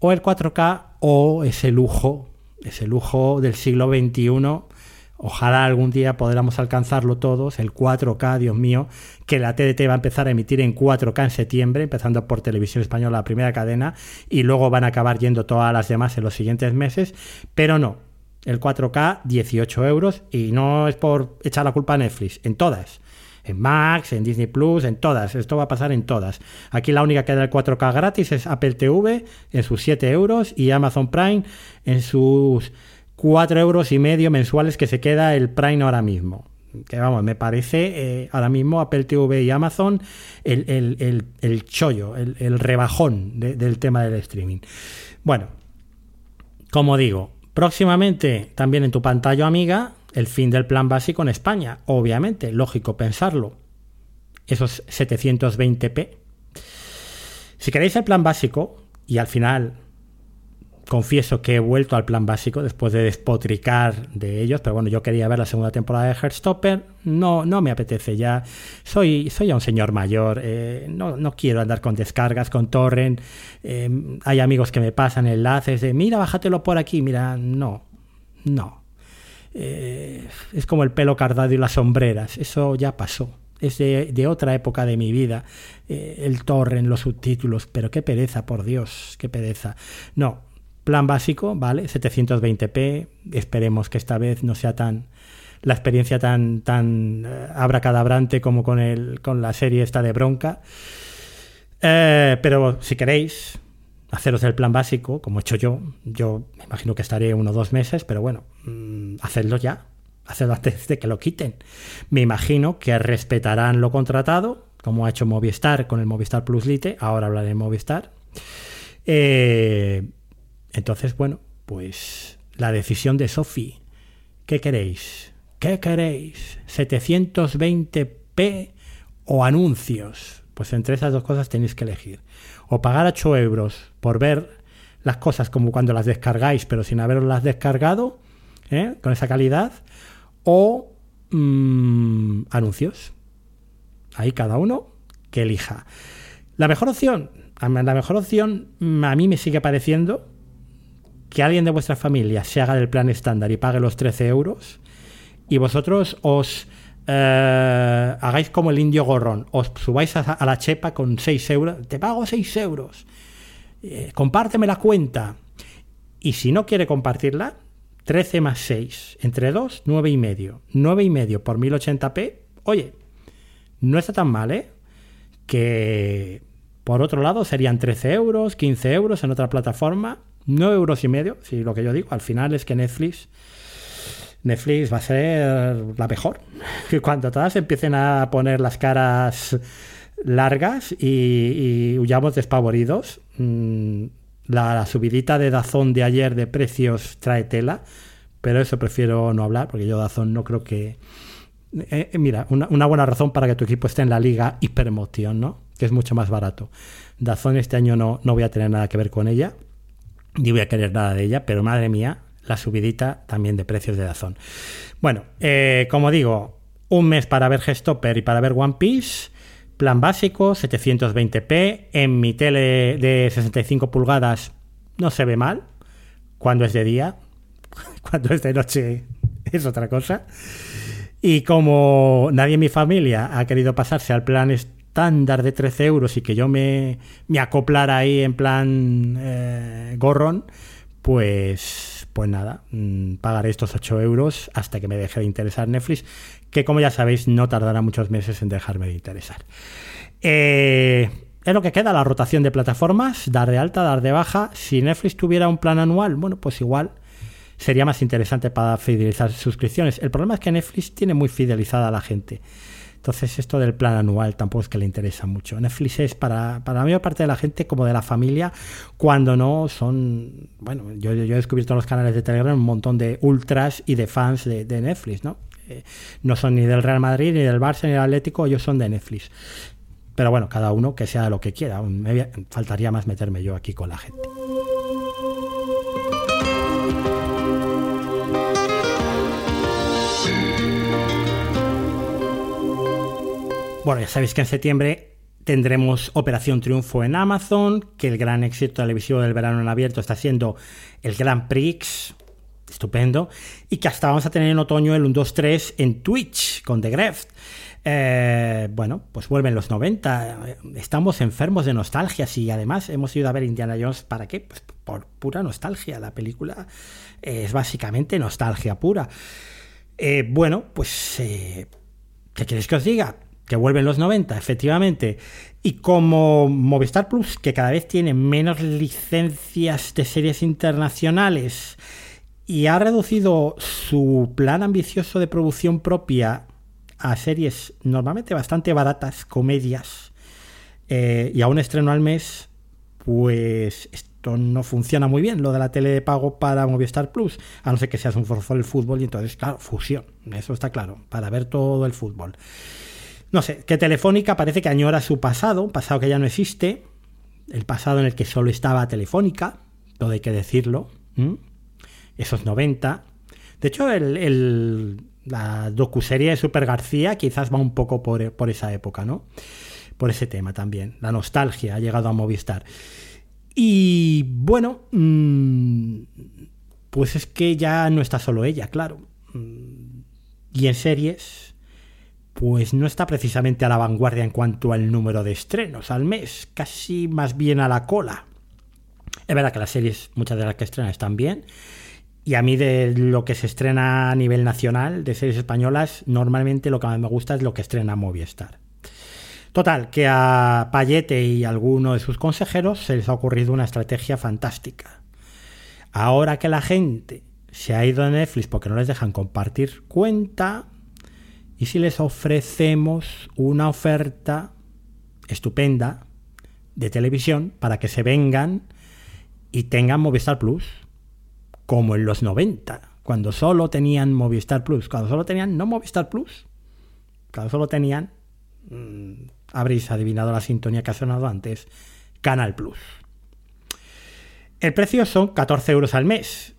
o el 4K o ese lujo, ese lujo del siglo XXI. Ojalá algún día podamos alcanzarlo todos, el 4K, Dios mío, que la TDT va a empezar a emitir en 4K en septiembre, empezando por Televisión Española, la primera cadena, y luego van a acabar yendo todas las demás en los siguientes meses, pero no, el 4K 18 euros, y no es por echar la culpa a Netflix, en todas en Max, en Disney Plus, en todas. Esto va a pasar en todas. Aquí la única que da el 4K gratis es Apple TV en sus 7 euros y Amazon Prime en sus 4 euros y medio mensuales que se queda el Prime ahora mismo. Que vamos, me parece eh, ahora mismo Apple TV y Amazon el, chollo, el, rebajón del tema del streaming. Bueno, como digo, próximamente también en tu pantalla amiga el fin del plan básico en España. Obviamente, lógico pensarlo. Esos 720p. Si queréis el plan básico, y al final confieso que he vuelto al plan básico después de despotricar de ellos, pero bueno, yo quería ver la segunda temporada de Heartstopper, no, no me apetece ya, soy, soy ya un señor mayor, eh, no, no, quiero andar con descargas, con torrent, eh, hay amigos que me pasan enlaces de, mira, bájatelo por aquí, mira, no, no, eh, es como el pelo cardado y las sombreras, eso ya pasó. Es de, otra época de mi vida. Eh, el torrent, los subtítulos, pero qué pereza, por Dios, qué pereza. No, plan básico, ¿vale? 720p. Esperemos que esta vez no sea tan la experiencia tan, tan eh, abracadabrante como con, el, con la serie esta de bronca. pero si queréis, haceros el plan básico, como he hecho yo. Yo me imagino que estaré uno o dos meses, pero bueno, mm, hacedlo ya, hacedlo antes de que lo quiten. Me imagino que respetarán lo contratado, como ha hecho Movistar con el Movistar Plus Lite, ahora hablaré de Movistar. Eh, entonces, bueno, pues la decisión de Sofi. ¿Qué queréis? ¿Qué queréis? ¿720p o anuncios? Pues entre esas dos cosas tenéis que elegir o pagar 8 euros por ver las cosas como cuando las descargáis, pero sin haberlas descargado, ¿eh? con esa calidad, o mm, anuncios. Ahí cada uno que elija. La mejor opción, la mejor opción a mí me sigue pareciendo que alguien de vuestra familia se haga del plan estándar y pague los 13 euros y vosotros os eh, hagáis como el indio gorrón, os subáis a, la chepa con 6 euros, te pago 6 euros, eh, compárteme la cuenta. Y si no quiere compartirla, 13 más 6, entre 2, 9 y medio. 9 y medio por 1080p, oye, no está tan mal, ¿eh? Que por otro lado serían 13 euros, 15 euros en otra plataforma, 9 euros y medio, si lo que yo digo, al final es que Netflix Netflix va a ser la mejor. Que cuando todas empiecen a poner las caras largas y, huyamos despavoridos, mm, la, subidita de Dazón de ayer de precios trae tela, pero eso prefiero no hablar porque yo Dazón no creo que... Eh, eh, mira, una, buena razón para que tu equipo esté en la liga Hipermotion, ¿no? Que es mucho más barato. Dazón este año no, no voy a tener nada que ver con ella, ni voy a querer nada de ella, pero madre mía, la subidita también de precios de Dazón. Bueno, eh, como digo, un mes para ver Gestopper y para ver One Piece. Plan básico, 720p. En mi tele de 65 pulgadas no se ve mal. Cuando es de día. Cuando es de noche es otra cosa. Y como nadie en mi familia ha querido pasarse al plan estándar de 13 euros y que yo me, me acoplara ahí en plan eh, gorrón, pues, pues nada, mm, pagaré estos 8 euros hasta que me deje de interesar Netflix, que como ya sabéis no tardará muchos meses en dejarme de interesar. Eh, es lo que queda, la rotación de plataformas, dar de alta, dar de baja. Si Netflix tuviera un plan anual, bueno, pues igual sería más interesante para fidelizar suscripciones. El problema es que Netflix tiene muy fidelizada a la gente. Entonces esto del plan anual tampoco es que le interesa mucho. Netflix es para, para la mayor parte de la gente como de la familia, cuando no son, bueno, yo, he descubierto en los canales de Telegram un montón de ultras y de fans de, Netflix, ¿no? Eh, no son ni del Real Madrid, ni del Barça, ni del Atlético, ellos son de Netflix. Pero bueno, cada uno que sea lo que quiera. Faltaría más meterme yo aquí con la gente. Bueno, ya sabéis que en septiembre tendremos Operación Triunfo en Amazon, que el gran éxito televisivo del verano en abierto está siendo el Grand Prix, estupendo, y que hasta vamos a tener en otoño el 1-2-3 en Twitch con The Greft. Eh, bueno, pues vuelven los 90. Estamos enfermos de nostalgia y además hemos ido a ver Indiana Jones. ¿Para qué? Pues por pura nostalgia. La película es básicamente nostalgia pura. Eh, bueno, pues, eh, ¿qué queréis que os diga? Que vuelven los 90, efectivamente. Y como Movistar Plus, que cada vez tiene menos licencias de series internacionales y ha reducido su plan ambicioso de producción propia a series normalmente bastante baratas, comedias, eh, y a un estreno al mes, pues esto no funciona muy bien, lo de la tele de pago para Movistar Plus, a no ser que seas un forfol del fútbol y entonces, claro, fusión, eso está claro, para ver todo el fútbol. No sé, que Telefónica parece que añora su pasado, un pasado que ya no existe, el pasado en el que solo estaba Telefónica, todo hay que decirlo, esos 90. De hecho, el la docuserie de Super García quizás va un poco por, esa época, ¿no? Por ese tema también. La nostalgia ha llegado a Movistar. Y bueno, mm, pues es que ya no está solo ella, claro. Mm, y en series, pues no está precisamente a la vanguardia en cuanto al número de estrenos al mes, casi más bien a la cola. Es verdad que las series, muchas de las que estrenan están bien, y a mí de lo que se estrena a nivel nacional, de series españolas, normalmente lo que más me gusta es lo que estrena Movistar. Total, que a Payete y a alguno de sus consejeros se les ha ocurrido una estrategia fantástica. Ahora que la gente se ha ido a Netflix porque no les dejan compartir cuenta, ¿y si les ofrecemos una oferta estupenda de televisión para que se vengan y tengan Movistar Plus? como en los 90, cuando solo tenían Movistar Plus, cuando solo tenían no Movistar Plus, cuando solo tenían, mmm, habréis adivinado la sintonía que ha sonado antes, Canal Plus. El precio son 14 euros al mes,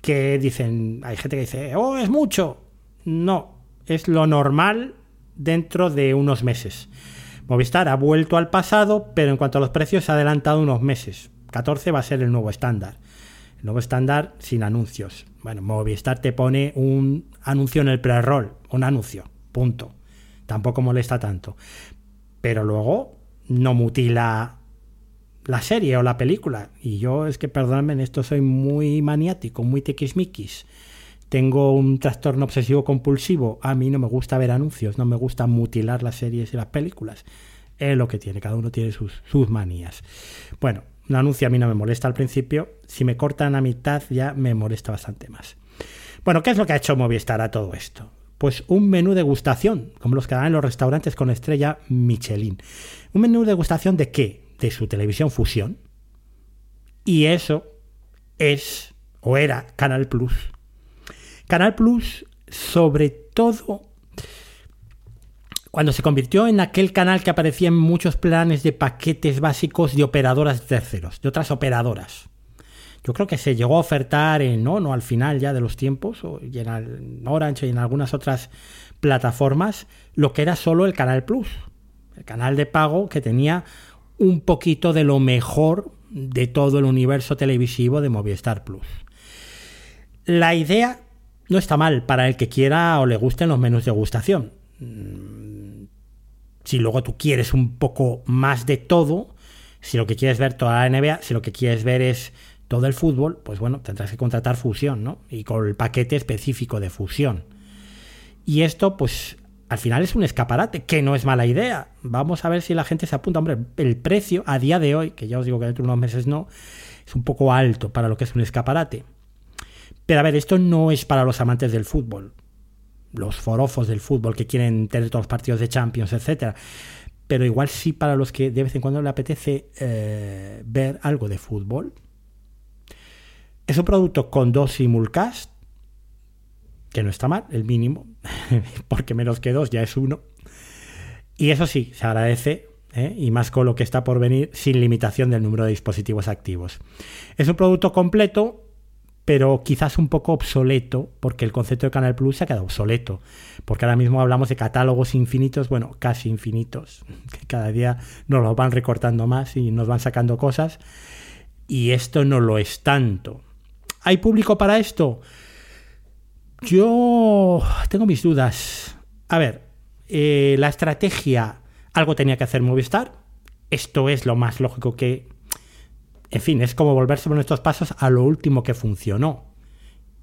que dicen, hay gente que dice, oh, es mucho. No, es lo normal dentro de unos meses. Movistar ha vuelto al pasado, pero en cuanto a los precios se ha adelantado unos meses. 14 va a ser el nuevo estándar. Nuevo estándar sin anuncios. Bueno, Movistar te pone un anuncio en el pre-roll, un anuncio, punto. Tampoco molesta tanto. Pero luego no mutila la serie o la película. Y yo es que, perdóname, en esto soy muy maniático, muy tiquismiquis. Tengo un trastorno obsesivo compulsivo. A mí no me gusta ver anuncios, no me gusta mutilar las series y las películas. Es lo que tiene, cada uno tiene sus, manías. Bueno, un anuncio a mí no me molesta al principio, si me cortan a mitad ya me molesta bastante más. Bueno, ¿qué es lo que ha hecho Movistar a todo esto? Pues un menú de gustación, como los que dan en los restaurantes con estrella Michelin. ¿Un menú de gustación de qué? De su televisión fusión. Y eso es, o era, Canal Plus. Canal Plus, sobre todo cuando se convirtió en aquel canal que aparecía en muchos planes de paquetes básicos de operadoras terceros, de otras operadoras. Yo creo que se llegó a ofertar en no al final ya de los tiempos, en Orange y en algunas otras plataformas, lo que era solo el Canal Plus, el canal de pago que tenía un poquito de lo mejor de todo el universo televisivo de Movistar Plus. La idea no está mal para el que quiera o le gusten los menús de gustación si luego tú quieres un poco más de todo, si lo que quieres ver toda la NBA, si lo que quieres ver es todo el fútbol, pues bueno, tendrás que contratar fusión, ¿no? Y con el paquete específico de fusión. Y esto, pues, al final es un escaparate, que no es mala idea. Vamos a ver si la gente se apunta. Hombre, el precio a día de hoy, que ya os digo que dentro de unos meses no, es un poco alto para lo que es un escaparate. Pero a ver, esto no es para los amantes del fútbol, los forofos del fútbol que quieren tener todos los partidos de Champions, etcétera. Pero igual sí para los que de vez en cuando le apetece eh, ver algo de fútbol. Es un producto con dos simulcast, que no está mal, el mínimo, porque menos que dos ya es uno. Y eso sí, se agradece, ¿eh? y más con lo que está por venir, sin limitación del número de dispositivos activos. Es un producto completo, pero quizás un poco obsoleto, porque el concepto de Canal Plus se ha quedado obsoleto, porque ahora mismo hablamos de catálogos infinitos, bueno, casi infinitos, que cada día nos los van recortando más y nos van sacando cosas, y esto no lo es tanto. ¿Hay público para esto? Yo tengo mis dudas. A ver, eh, la estrategia, algo tenía que hacer Movistar. Esto es lo más lógico que... En fin, es como volverse por nuestros pasos a lo último que funcionó.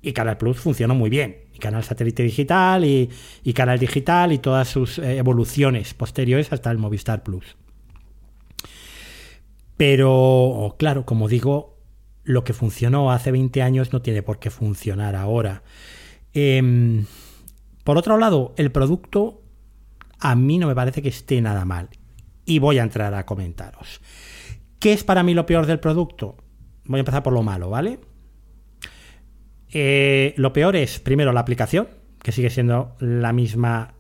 Y Canal Plus funcionó muy bien. Y Canal Satélite Digital y, Canal Digital y todas sus eh, evoluciones posteriores hasta el Movistar Plus. Pero, claro, como digo, lo que funcionó hace 20 años no tiene por qué funcionar ahora. Em, por otro lado, el producto a mí no me parece que esté nada mal. Y voy a entrar a comentaros. ¿Qué es para mí lo peor del producto? Voy a empezar por lo malo, ¿vale? Eh, lo peor es, primero, la aplicación, que sigue siendo la misma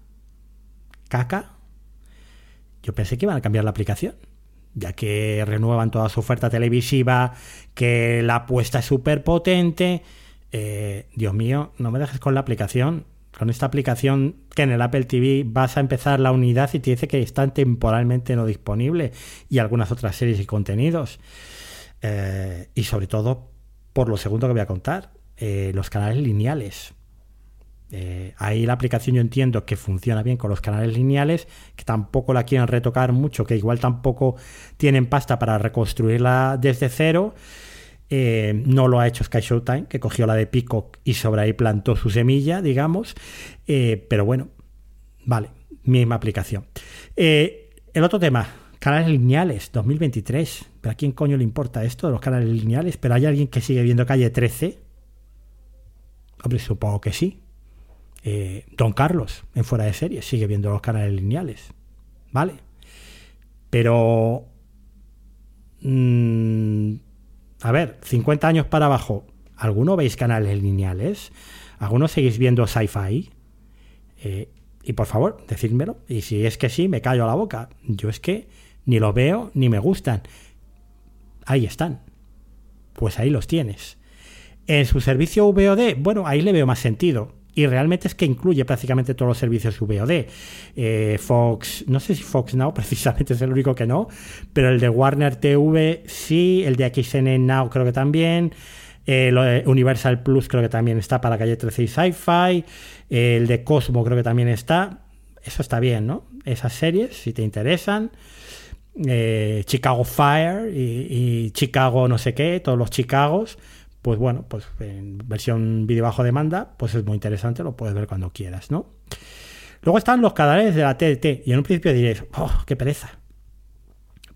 caca. Yo pensé que iban a cambiar la aplicación, ya que renuevan toda su oferta televisiva, que la apuesta es súper potente eh, Dios mío, no me dejes con la aplicación. Con esta aplicación que en el Apple TV vas a empezar la unidad y te dice que están temporalmente no disponible y algunas otras series y contenidos. Eh, y sobre todo, por lo segundo que voy a contar, eh, los canales lineales. ahí la aplicación yo entiendo que funciona bien con los canales lineales, que tampoco la quieren retocar mucho, que igual tampoco tienen pasta para reconstruirla desde cero. Eh, no lo ha hecho Sky Showtime, que cogió la de Peacock y sobre ahí plantó su semilla, digamos. Eh, pero bueno, vale, misma aplicación. Eh, el otro tema, canales lineales, 2023. ¿Pero a quién coño le importa esto de los canales lineales? ¿Pero hay alguien que sigue viendo calle 13? Hombre, supongo que sí. Don Carlos, en fuera de serie, sigue viendo los canales lineales. ¿Vale? Pero... Mmm, a ver, 50 años para abajo, ¿alguno veis canales lineales? ¿Alguno seguís viendo sci-fi? Eh, y por favor, decídmelo. Y si es que sí, me callo la boca. Yo es que ni lo veo ni me gustan. Ahí están. Pues ahí los tienes. En su servicio VOD, bueno, ahí le veo más sentido y realmente es que incluye prácticamente todos los servicios VOD. Eh, Fox, no sé si Fox Now precisamente es el único que no, pero el de Warner TV sí, el de XN Now creo que también. Eh, Universal Plus creo que también está para calle 13 y Sci-Fi. el de Cosmo creo que también está. Eso está bien, ¿no? Esas series, si te interesan. Eh, Chicago Fire y, y, Chicago no sé qué, todos los Chicagos pues bueno, pues en versión vídeo bajo demanda, pues es muy interesante, lo puedes ver cuando quieras, ¿no? Luego están los canales de la TDT, y en un principio diréis, ¡oh, qué pereza!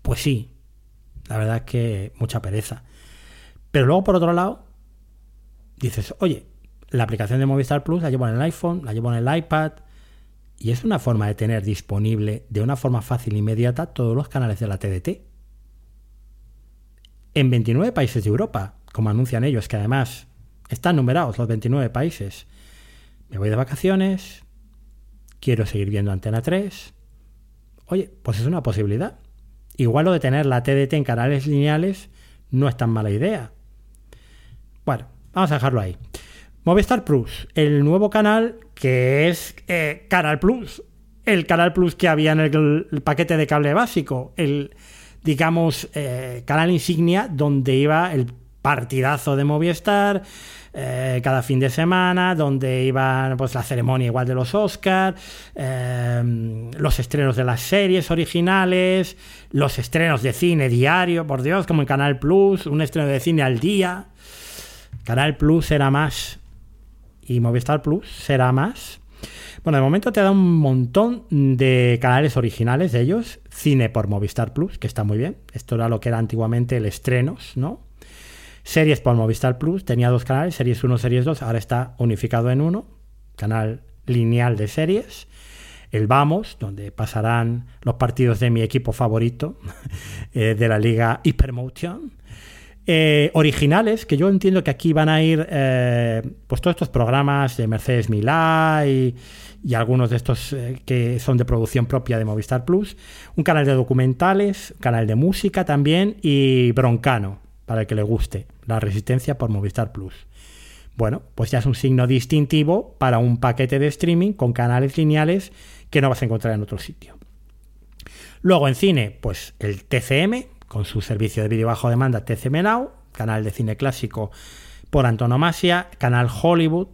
Pues sí, la verdad es que mucha pereza. Pero luego, por otro lado, dices, oye, la aplicación de Movistar Plus la llevo en el iPhone, la llevo en el iPad, y es una forma de tener disponible de una forma fácil e inmediata todos los canales de la TDT. En 29 países de Europa, como anuncian ellos, que además están numerados los 29 países. Me voy de vacaciones, quiero seguir viendo Antena 3. Oye, pues es una posibilidad. Igual lo de tener la TDT en canales lineales no es tan mala idea. Bueno, vamos a dejarlo ahí. Movistar Plus, el nuevo canal que es eh, Canal Plus. El Canal Plus que había en el, paquete de cable básico. El, digamos, eh, canal insignia donde iba el partidazo de Movistar. Eh, cada fin de semana, donde iban pues la ceremonia igual de los Oscars, eh, los estrenos de las series originales, los estrenos de cine diario, por Dios, como en Canal Plus, un estreno de cine al día. Canal Plus será más y Movistar Plus será más. Bueno, de momento te da un montón de canales originales de ellos. Cine por Movistar Plus, que está muy bien. Esto era lo que era antiguamente el estrenos, ¿no? Series por Movistar Plus, tenía dos canales, Series 1, Series 2, ahora está unificado en uno, canal lineal de series. El Vamos, donde pasarán los partidos de mi equipo favorito eh, de la liga Hypermotion. Eh, originales, que yo entiendo que aquí van a ir eh, pues todos estos programas de Mercedes Milá y, y algunos de estos que son de producción propia de Movistar Plus. Un canal de documentales, canal de música también y Broncano, para el que le guste, la resistencia por Movistar Plus. Bueno, pues ya es un signo distintivo para un paquete de streaming con canales lineales que no vas a encontrar en otro sitio. Luego en cine, pues el TCM, con su servicio de vídeo bajo demanda TCM Now, canal de cine clásico por antonomasia, canal Hollywood,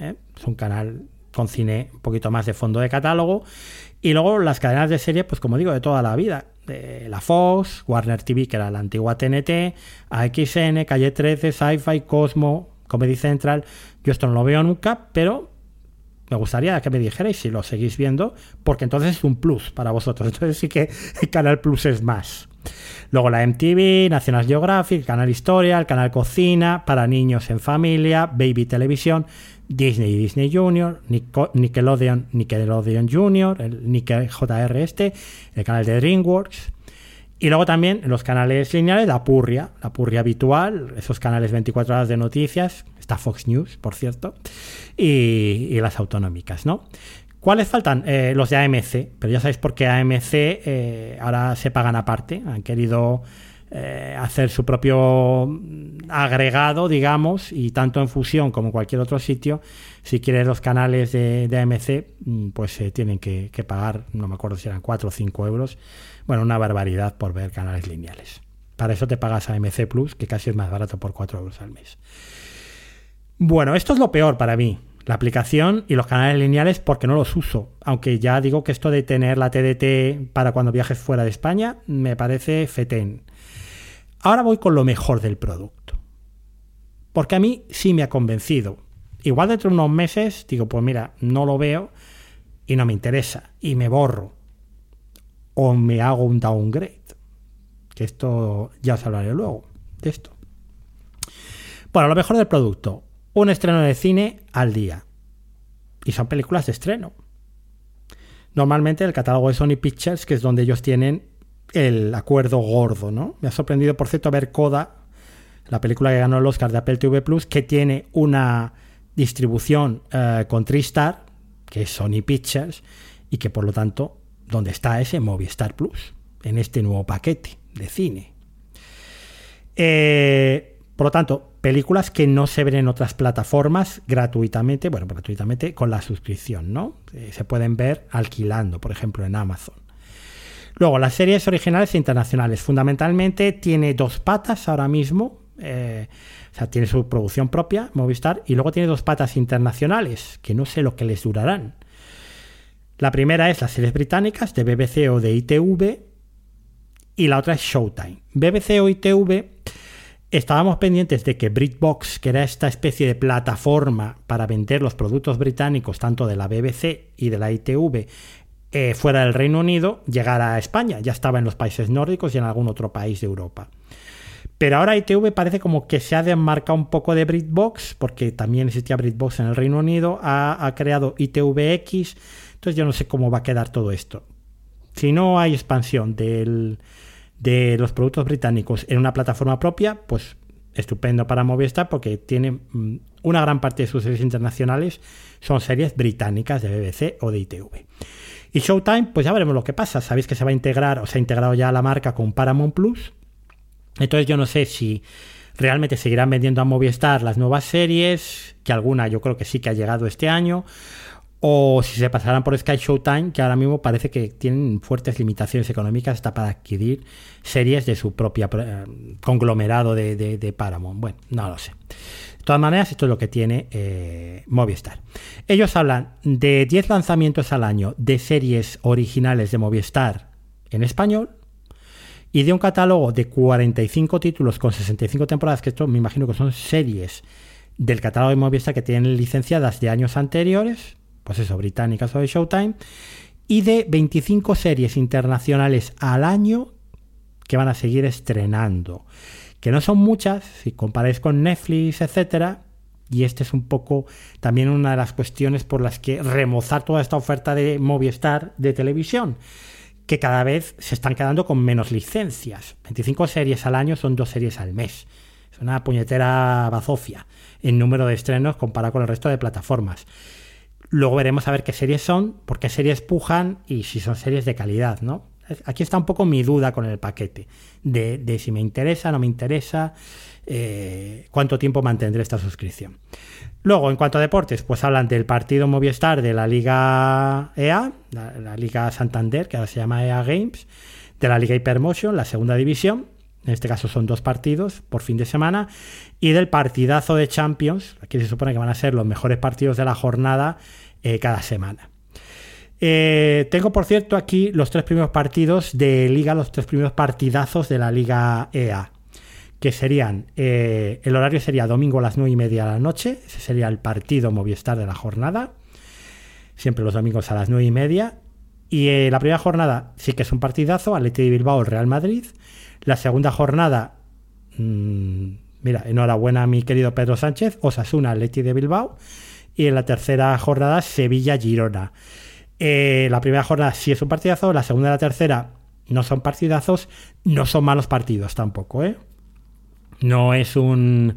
¿eh? es un canal con cine un poquito más de fondo de catálogo, y luego las cadenas de serie, pues como digo, de toda la vida, de la Fox, Warner TV, que era la antigua TNT, AXN, Calle 13, Sci-Fi, Cosmo, Comedy Central. Yo esto no lo veo nunca, pero me gustaría que me dijerais si lo seguís viendo, porque entonces es un plus para vosotros. Entonces sí que el Canal Plus es más. Luego la MTV, National Geographic, Canal Historia, el Canal Cocina, para niños en familia, Baby Televisión, Disney y Disney Junior, Nickelodeon, Nickelodeon Junior, el Nickel JR este, el canal de DreamWorks. Y luego también los canales lineales, la Purria, la Purria habitual, esos canales 24 horas de noticias, está Fox News, por cierto, y, las autonómicas, ¿no? ¿Cuáles faltan? Eh, los de AMC, pero ya sabéis por qué AMC eh, ahora se pagan aparte, han querido eh, hacer su propio agregado, digamos, y tanto en fusión como en cualquier otro sitio, si quieres los canales de, AMC, mm, pues tienen que, pagar, no me acuerdo si eran 4 o 5 euros, bueno, una barbaridad por ver canales lineales. Para eso te pagas AMC Plus, que casi es más barato por 4 euros al mes. Bueno, esto es lo peor para mí, la aplicación y los canales lineales porque no los uso. Aunque ya digo que esto de tener la TDT para cuando viajes fuera de España me parece fetén. Ahora voy con lo mejor del producto. Porque a mí sí me ha convencido. Igual dentro de unos meses digo, pues mira, no lo veo y no me interesa y me borro. O me hago un downgrade. Que esto ya os hablaré luego de esto. Bueno, lo mejor del producto. Un estreno de cine al día. Y son películas de estreno. Normalmente el catálogo de Sony Pictures, que es donde ellos tienen el acuerdo gordo, ¿no? Me ha sorprendido, por cierto, ver Coda, la película que ganó el Oscar de Apple TV Plus, que tiene una distribución eh, con Tristar, que es Sony Pictures, y que por lo tanto, donde está ese Movistar Plus, en este nuevo paquete de cine. Eh, por lo tanto, películas que no se ven en otras plataformas gratuitamente, bueno, gratuitamente con la suscripción, ¿no? Eh, se pueden ver alquilando, por ejemplo, en Amazon. Luego, las series originales e internacionales. Fundamentalmente tiene dos patas ahora mismo. Eh, o sea, tiene su producción propia, Movistar, y luego tiene dos patas internacionales, que no sé lo que les durarán. La primera es las series británicas de BBC o de ITV, y la otra es Showtime. BBC o ITV estábamos pendientes de que BritBox, que era esta especie de plataforma para vender los productos británicos tanto de la BBC y de la ITV eh, fuera del Reino Unido llegara a España. Ya estaba en los países nórdicos y en algún otro país de Europa. Pero ahora ITV parece como que se ha desmarcado un poco de BritBox, porque también existía BritBox en el Reino Unido, ha, creado ITVX, entonces yo no sé cómo va a quedar todo esto. Si no hay expansión de los productos británicos en una plataforma propia, pues estupendo para Movistar porque tiene mm, una gran parte de sus series internacionales son series británicas de BBC o de ITV. Y Showtime, pues ya veremos lo que pasa. Sabéis que se va a integrar, o se ha integrado ya la marca con Paramount Plus. Entonces yo no sé si realmente seguirán vendiendo a Movistar las nuevas series, que alguna yo creo que sí que ha llegado este año, o si se pasaran por Sky Showtime, que ahora mismo parece que tienen fuertes limitaciones económicas hasta para adquirir series de su propia eh, conglomerado de, Paramount. Bueno, no lo sé. De todas maneras, esto es lo que tiene eh, Movistar. Ellos hablan de 10 lanzamientos al año de series originales de Movistar en español y de un catálogo de 45 títulos con 65 temporadas, que esto me imagino que son series del catálogo de Movistar que tienen licenciadas de años anteriores pues eso, británicas o de Showtime, y de 25 series internacionales al año que van a seguir estrenando. Que no son muchas, si comparáis con Netflix, etcétera, y este es un poco también una de las cuestiones por las que remozar toda esta oferta de Movistar de televisión, que cada vez se están quedando con menos licencias. 25 series al año son dos series al mes. Es una puñetera bazofia en número de estrenos comparado con el resto de plataformas. Luego veremos a ver qué series son, por qué series pujan y si son series de calidad, ¿no? Aquí está un poco mi duda con el paquete, de, si me interesa, no me interesa, eh, cuánto tiempo mantendré esta suscripción. Luego, en cuanto a deportes, pues hablan del partido Movistar de la Liga EA, la, Liga Santander, que ahora se llama EA Games, de la Liga Hypermotion, la segunda división, en este caso son dos partidos por fin de semana, y del partidazo de Champions, aquí se supone que van a ser los mejores partidos de la jornada eh, cada semana. Eh, tengo, por cierto, aquí los tres primeros partidos de liga, los tres primeros partidazos de la liga EA, que serían, eh, el horario sería domingo a las 9 y media de la noche, ese sería el partido Movistar de la jornada, siempre los domingos a las 9 y media, y la primera jornada sí que es un partidazo, Atleti de Bilbao, Real Madrid, la segunda jornada, mmm, mira, enhorabuena mi querido Pedro Sánchez, Osasuna, Atleti de Bilbao, y en la tercera jornada Sevilla-Girona. Eh, la primera jornada sí es un partidazo, la segunda y la tercera no son partidazos, no son malos partidos tampoco, ¿eh? No es un,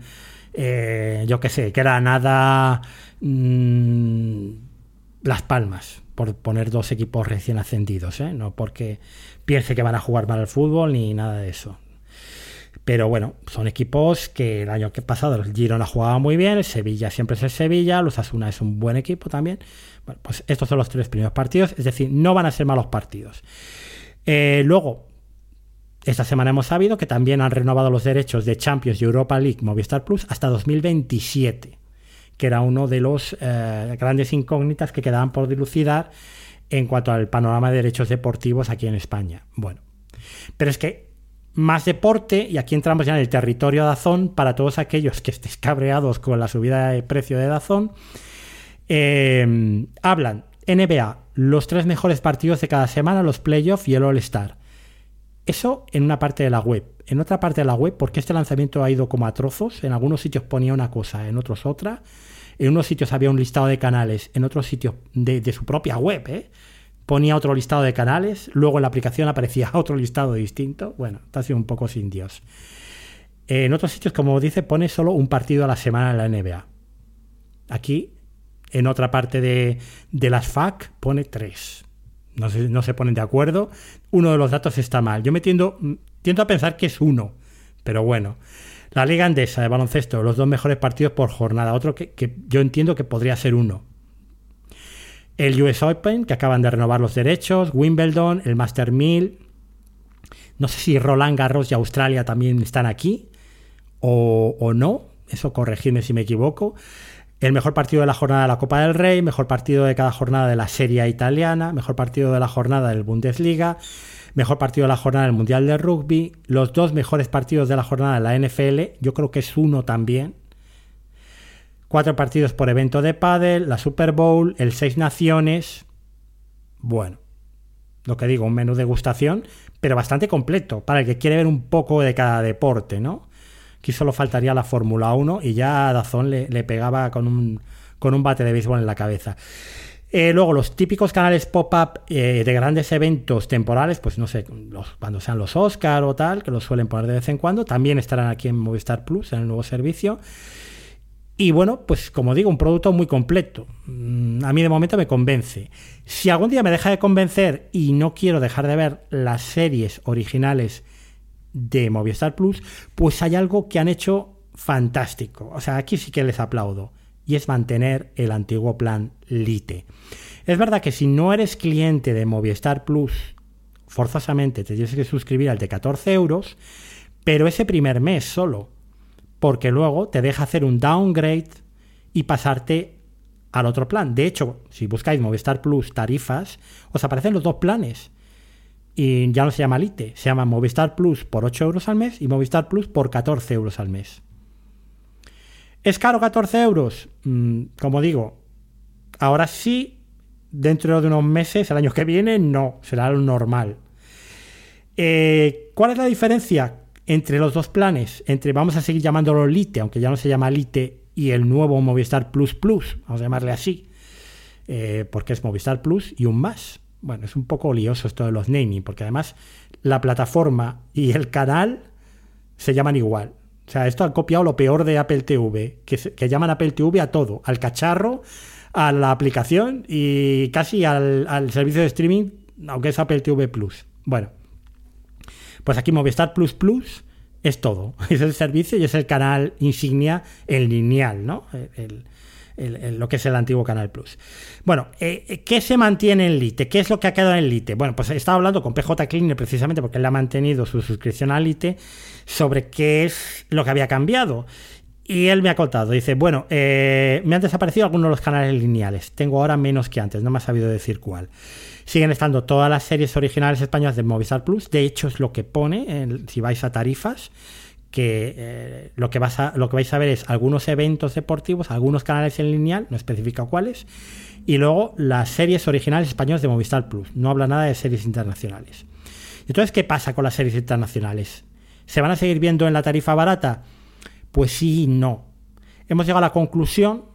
eh, yo qué sé, que era nada mm, Las Palmas, por poner dos equipos recién ascendidos, ¿eh? No porque piense que van a jugar mal al fútbol ni nada de eso. Pero bueno, son equipos que el año que pasado el Girona jugaba muy bien, el Sevilla siempre es el Sevilla, los Asuna es un buen equipo también. Bueno, pues estos son los tres primeros partidos, es decir, no van a ser malos partidos. Eh, luego, esta semana hemos sabido que también han renovado los derechos de Champions y Europa League Movistar Plus hasta 2027, que era uno de los eh, grandes incógnitas que quedaban por dilucidar en cuanto al panorama de derechos deportivos aquí en España. Bueno, pero es que más deporte, y aquí entramos ya en el territorio de Dazón, para todos aquellos que estéis cabreados con la subida de precio de Dazón, eh, hablan NBA, los tres mejores partidos de cada semana, los playoffs y el All-Star. Eso en una parte de la web. En otra parte de la web, porque este lanzamiento ha ido como a trozos, en algunos sitios ponía una cosa, en otros otra. En unos sitios había un listado de canales, en otros sitios de, de su propia web, ¿eh? ponía otro listado de canales, luego en la aplicación aparecía otro listado distinto. Bueno, está sido un poco sin Dios. En otros sitios, como dice, pone solo un partido a la semana en la NBA. Aquí, en otra parte de, las FAC, pone tres. No se, no se ponen de acuerdo. Uno de los datos está mal. Yo me tiendo, tiendo a pensar que es uno, pero bueno. La Liga Andesa de baloncesto, los dos mejores partidos por jornada. Otro que, que yo entiendo que podría ser uno el US Open, que acaban de renovar los derechos, Wimbledon, el Master 1000. No sé si Roland Garros y Australia también están aquí o, no. Eso corregidme si me equivoco. El mejor partido de la jornada de la Copa del Rey, mejor partido de cada jornada de la Serie italiana, mejor partido de la jornada del Bundesliga, mejor partido de la jornada del Mundial de Rugby, los dos mejores partidos de la jornada de la NFL, yo creo que es uno también, Cuatro partidos por evento de pádel, la Super Bowl, el Seis Naciones. Bueno, lo que digo, un menú de degustación, pero bastante completo para el que quiere ver un poco de cada deporte, ¿no? Aquí solo faltaría la Fórmula 1 y ya a Dazón le, pegaba con un, con un bate de béisbol en la cabeza. Eh, luego, los típicos canales pop-up eh, de grandes eventos temporales, pues no sé, cuando sean los Oscar o tal, que los suelen poner de vez en cuando, también estarán aquí en Movistar Plus, en el nuevo servicio. Y bueno, pues como digo, un producto muy completo. Mm, a mí de momento me convence. Si algún día me deja de convencer y no quiero dejar de ver las series originales de Movistar Plus, pues hay algo que han hecho fantástico. O sea, aquí sí que les aplaudo. Y es mantener el antiguo plan Lite. Es verdad que si no eres cliente de Movistar Plus, forzosamente te tienes que suscribir al de 14 euros, pero ese primer mes solo, porque luego te deja hacer un downgrade y pasarte al otro plan. De hecho, si buscáis Movistar Plus tarifas, os aparecen los dos planes. Y ya no se llama Lite, se llama Movistar Plus por 8 euros al mes y Movistar Plus por 14 euros al mes. ¿Es caro 14 euros? Mm, como digo, ahora sí, dentro de unos meses, el año que viene, no, será lo normal. Eh, ¿Cuál es la diferencia entre los dos planes? Entre, vamos a seguir llamándolo Lite, aunque ya no se llama Lite, y el nuevo Movistar Plus Plus, vamos a llamarle así, eh, porque es Movistar Plus y un más. Bueno, es un poco lioso esto de los naming, porque además la plataforma y el canal se llaman igual. O sea, esto ha copiado lo peor de Apple TV, que, que llaman Apple TV a todo, al cacharro, a la aplicación y casi al, al servicio de streaming, aunque es Apple TV Plus. Bueno, pues aquí Movistar Plus Plus es todo. Es el servicio y es el canal insignia en lineal, ¿no? Lo que es el antiguo Canal Plus. Bueno, eh, ¿qué se mantiene en Lite? ¿Qué es lo que ha quedado en Lite? Bueno, pues he estado hablando con PJ Cleaner precisamente porque él ha mantenido su suscripción a Lite sobre qué es lo que había cambiado. Y él me ha contado, dice, bueno, eh, me han desaparecido algunos de los canales lineales, tengo ahora menos que antes, no me ha sabido decir cuál. Siguen estando todas las series originales españolas de Movistar Plus, de hecho es lo que pone, si vais a tarifas, que eh, lo, que lo que vais a ver es algunos eventos deportivos, algunos canales en lineal, no especifica cuáles, y luego las series originales españolas de Movistar Plus, no habla nada de series internacionales. Entonces, ¿qué pasa con las series internacionales? ¿Se van a seguir viendo en la tarifa barata? Pues sí y no. Hemos llegado a la conclusión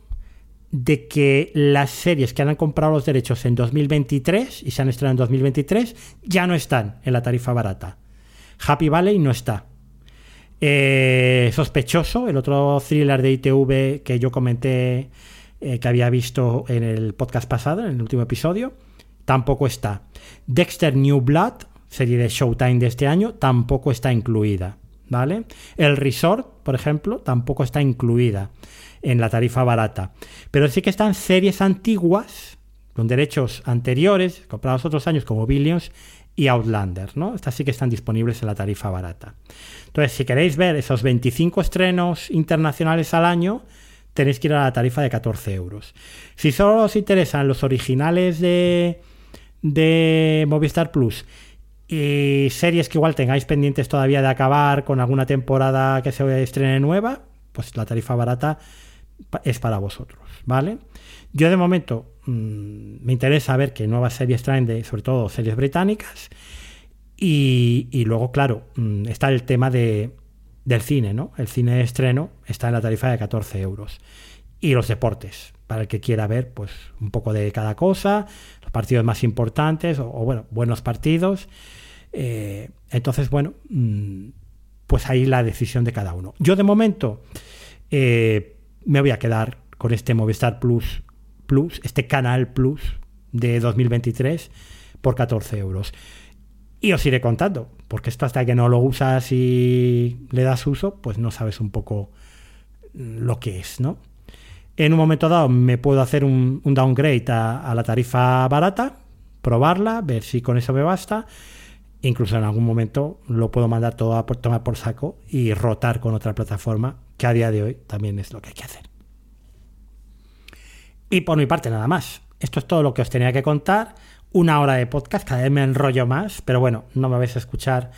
de que las series que han comprado los derechos en 2023 y se han estrenado en 2023 ya no están en la tarifa barata. Happy Valley no está. Eh, sospechoso, el otro thriller de ITV que yo comenté eh, que había visto en el podcast pasado, en el último episodio, tampoco está. Dexter New Blood, serie de Showtime de este año, tampoco está incluida. ¿vale? El resort, por ejemplo, tampoco está incluida en la tarifa barata. Pero sí que están series antiguas, con derechos anteriores, comprados otros años, como Billions y Outlander, ¿no? Estas sí que están disponibles en la tarifa barata. Entonces, si queréis ver esos 25 estrenos internacionales al año, tenéis que ir a la tarifa de 14 euros. Si solo os interesan los originales de, de Movistar Plus y series que igual tengáis pendientes todavía de acabar con alguna temporada que se estrene nueva, pues la tarifa barata es para vosotros, ¿vale? Yo de momento mm, me interesa ver qué nuevas series traen, de, sobre todo series británicas, y, luego, claro, mm, está el tema de, del cine, ¿no? El cine de estreno está en la tarifa de 14 euros. Y los deportes, para el que quiera ver, pues un poco de cada cosa, los partidos más importantes, o, bueno, buenos partidos. Eh, entonces, bueno, mm, pues ahí la decisión de cada uno. Yo de momento eh, me voy a quedar con este Movistar Plus, Plus, este Canal Plus de 2023 por 14 euros. Y os iré contando, porque esto hasta que no lo usas y le das uso, pues no sabes un poco lo que es, ¿no? En un momento dado me puedo hacer un, downgrade a, la tarifa barata, probarla, ver si con eso me basta. Incluso en algún momento lo puedo mandar todo a tomar por saco y rotar con otra plataforma, que a día de hoy también es lo que hay que hacer. Y por mi parte nada más. Esto es todo lo que os tenía que contar. Una hora de podcast, cada vez me enrollo más, pero bueno, no me vais a escuchar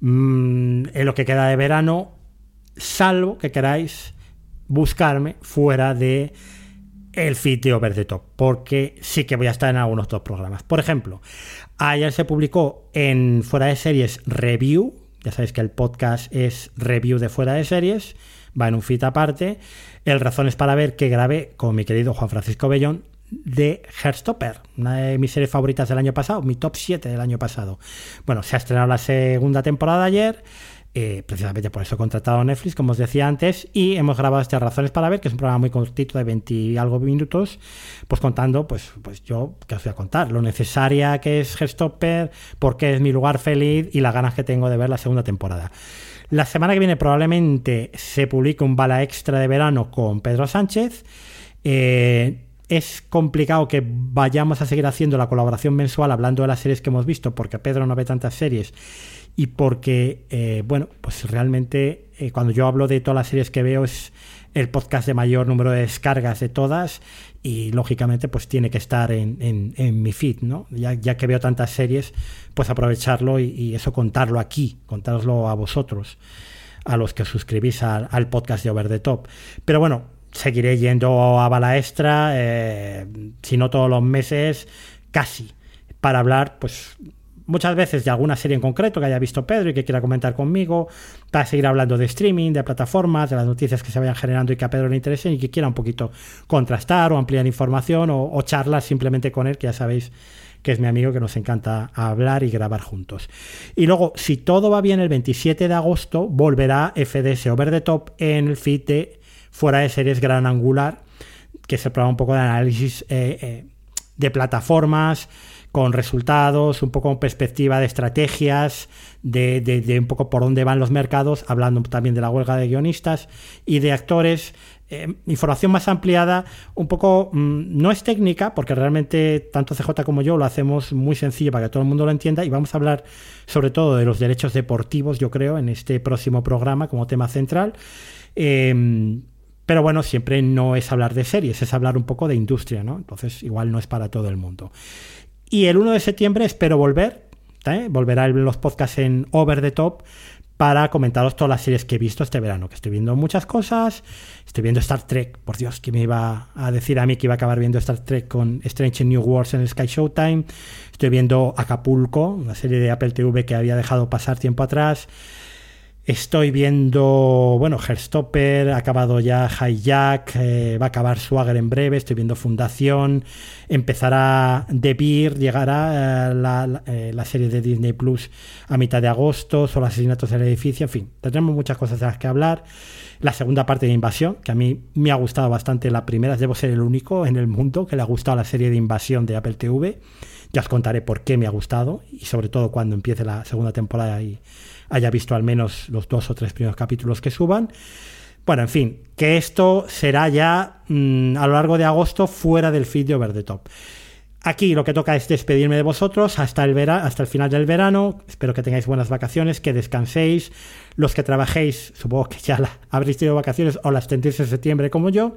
mm, en lo que queda de verano, salvo que queráis buscarme fuera de el feed the Top, porque sí que voy a estar en algunos otros programas. Por ejemplo, ayer se publicó en Fuera de Series Review, ya sabéis que el podcast es review de Fuera de Series, va en un feed aparte, el Razones para Ver que grabé con mi querido Juan Francisco Bellón de Herstopper, una de mis series favoritas del año pasado, mi top 7 del año pasado. Bueno, se ha estrenado la segunda temporada ayer, eh, precisamente por eso he contratado a Netflix, como os decía antes, y hemos grabado estas razones para ver, que es un programa muy cortito de 20 y algo minutos, pues contando, pues, pues yo, ¿qué os voy a contar? Lo necesaria que es Herstopper, por qué es mi lugar feliz y las ganas que tengo de ver la segunda temporada. La semana que viene probablemente se publique un bala extra de verano con Pedro Sánchez. Eh, es complicado que vayamos a seguir haciendo la colaboración mensual hablando de las series que hemos visto, porque Pedro no ve tantas series y porque, eh, bueno, pues realmente eh, cuando yo hablo de todas las series que veo es el podcast de mayor número de descargas de todas y lógicamente pues tiene que estar en, mi feed, ¿no? Ya, que veo tantas series, pues aprovecharlo y, eso contarlo aquí, contároslo a vosotros, a los que suscribís al, podcast de Over the Top. Pero bueno, seguiré yendo a Bala Extra, eh, si no todos los meses, casi, para hablar pues muchas veces de alguna serie en concreto que haya visto Pedro y que quiera comentar conmigo, para seguir hablando de streaming, de plataformas, de las noticias que se vayan generando y que a Pedro le interesen y que quiera un poquito contrastar o ampliar información o, charlas simplemente con él, que ya sabéis que es mi amigo que nos encanta hablar y grabar juntos. Y luego, si todo va bien, el 27 de agosto volverá FDS Over the Top en el feed de Fuera de Series Gran Angular, que se prueba un poco de análisis eh, eh, de plataformas, con resultados, un poco perspectiva de estrategias, de, un poco por dónde van los mercados, hablando también de la huelga de guionistas y de actores. Eh, información más ampliada, un poco mm, no es técnica, porque realmente tanto CJ como yo lo hacemos muy sencillo para que todo el mundo lo entienda y vamos a hablar sobre todo de los derechos deportivos, yo creo, en este próximo programa como tema central. Em, pero bueno, siempre no es hablar de series, es hablar un poco de industria, ¿no? Entonces igual no es para todo el mundo. Y el 1 de septiembre espero volver, ¿eh? volverá los podcasts en Over the Top para comentaros todas las series que he visto este verano, que estoy viendo muchas cosas, estoy viendo Star Trek, por Dios, que me iba a decir a mí que iba a acabar viendo Star Trek con Strange New Worlds en el Sky Showtime, estoy viendo Acapulco, una serie de Apple TV que había dejado pasar tiempo atrás, Estoy viendo, bueno, Herstopper, ha acabado ya Hijack, eh, va a acabar Swagger en breve, estoy viendo Fundación, empezará The Beer, llegará eh, eh, la, serie de Disney Plus a mitad de agosto, son asesinatos en el edificio, en fin, tendremos muchas cosas de las que hablar. La segunda parte de Invasión, que a mí me ha gustado bastante la primera, debo ser el único en el mundo que le ha gustado la serie de Invasión de Apple TV. Ya os contaré por qué me ha gustado y sobre todo cuando empiece la segunda temporada y haya visto al menos los dos o tres primeros capítulos que suban. Bueno, en fin, que esto será ya mm, a lo largo de agosto fuera del feed de Over the Top. Aquí lo que toca es despedirme de vosotros hasta el, hasta el final del verano. Espero que tengáis buenas vacaciones, que descanséis. Los que trabajéis, supongo que ya habréis tenido vacaciones o las tendréis en septiembre como yo.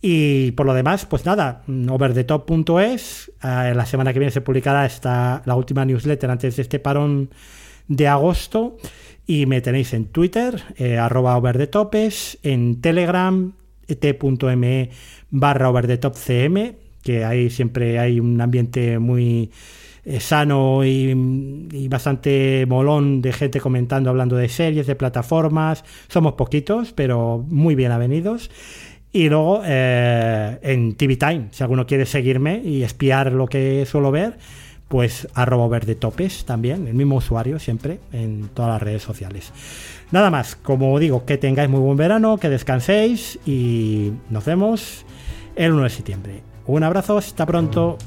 Y por lo demás, pues nada, overthetop.es. Eh, la semana que viene se publicará esta, la última newsletter antes de este parón de agosto. Y me tenéis en Twitter, eh, arroba over topes, en Telegram, t.me barra over top cm, que ahí siempre hay un ambiente muy eh, sano y, bastante molón de gente comentando, hablando de series, de plataformas. Somos poquitos, pero muy bien avenidos. Y luego eh, en TV Time, si alguno quiere seguirme y espiar lo que suelo ver, pues arroba verde topes también, el mismo usuario siempre en todas las redes sociales. Nada más, como digo, que tengáis muy buen verano, que descanséis y nos vemos el 1 de septiembre. Un abrazo, hasta pronto.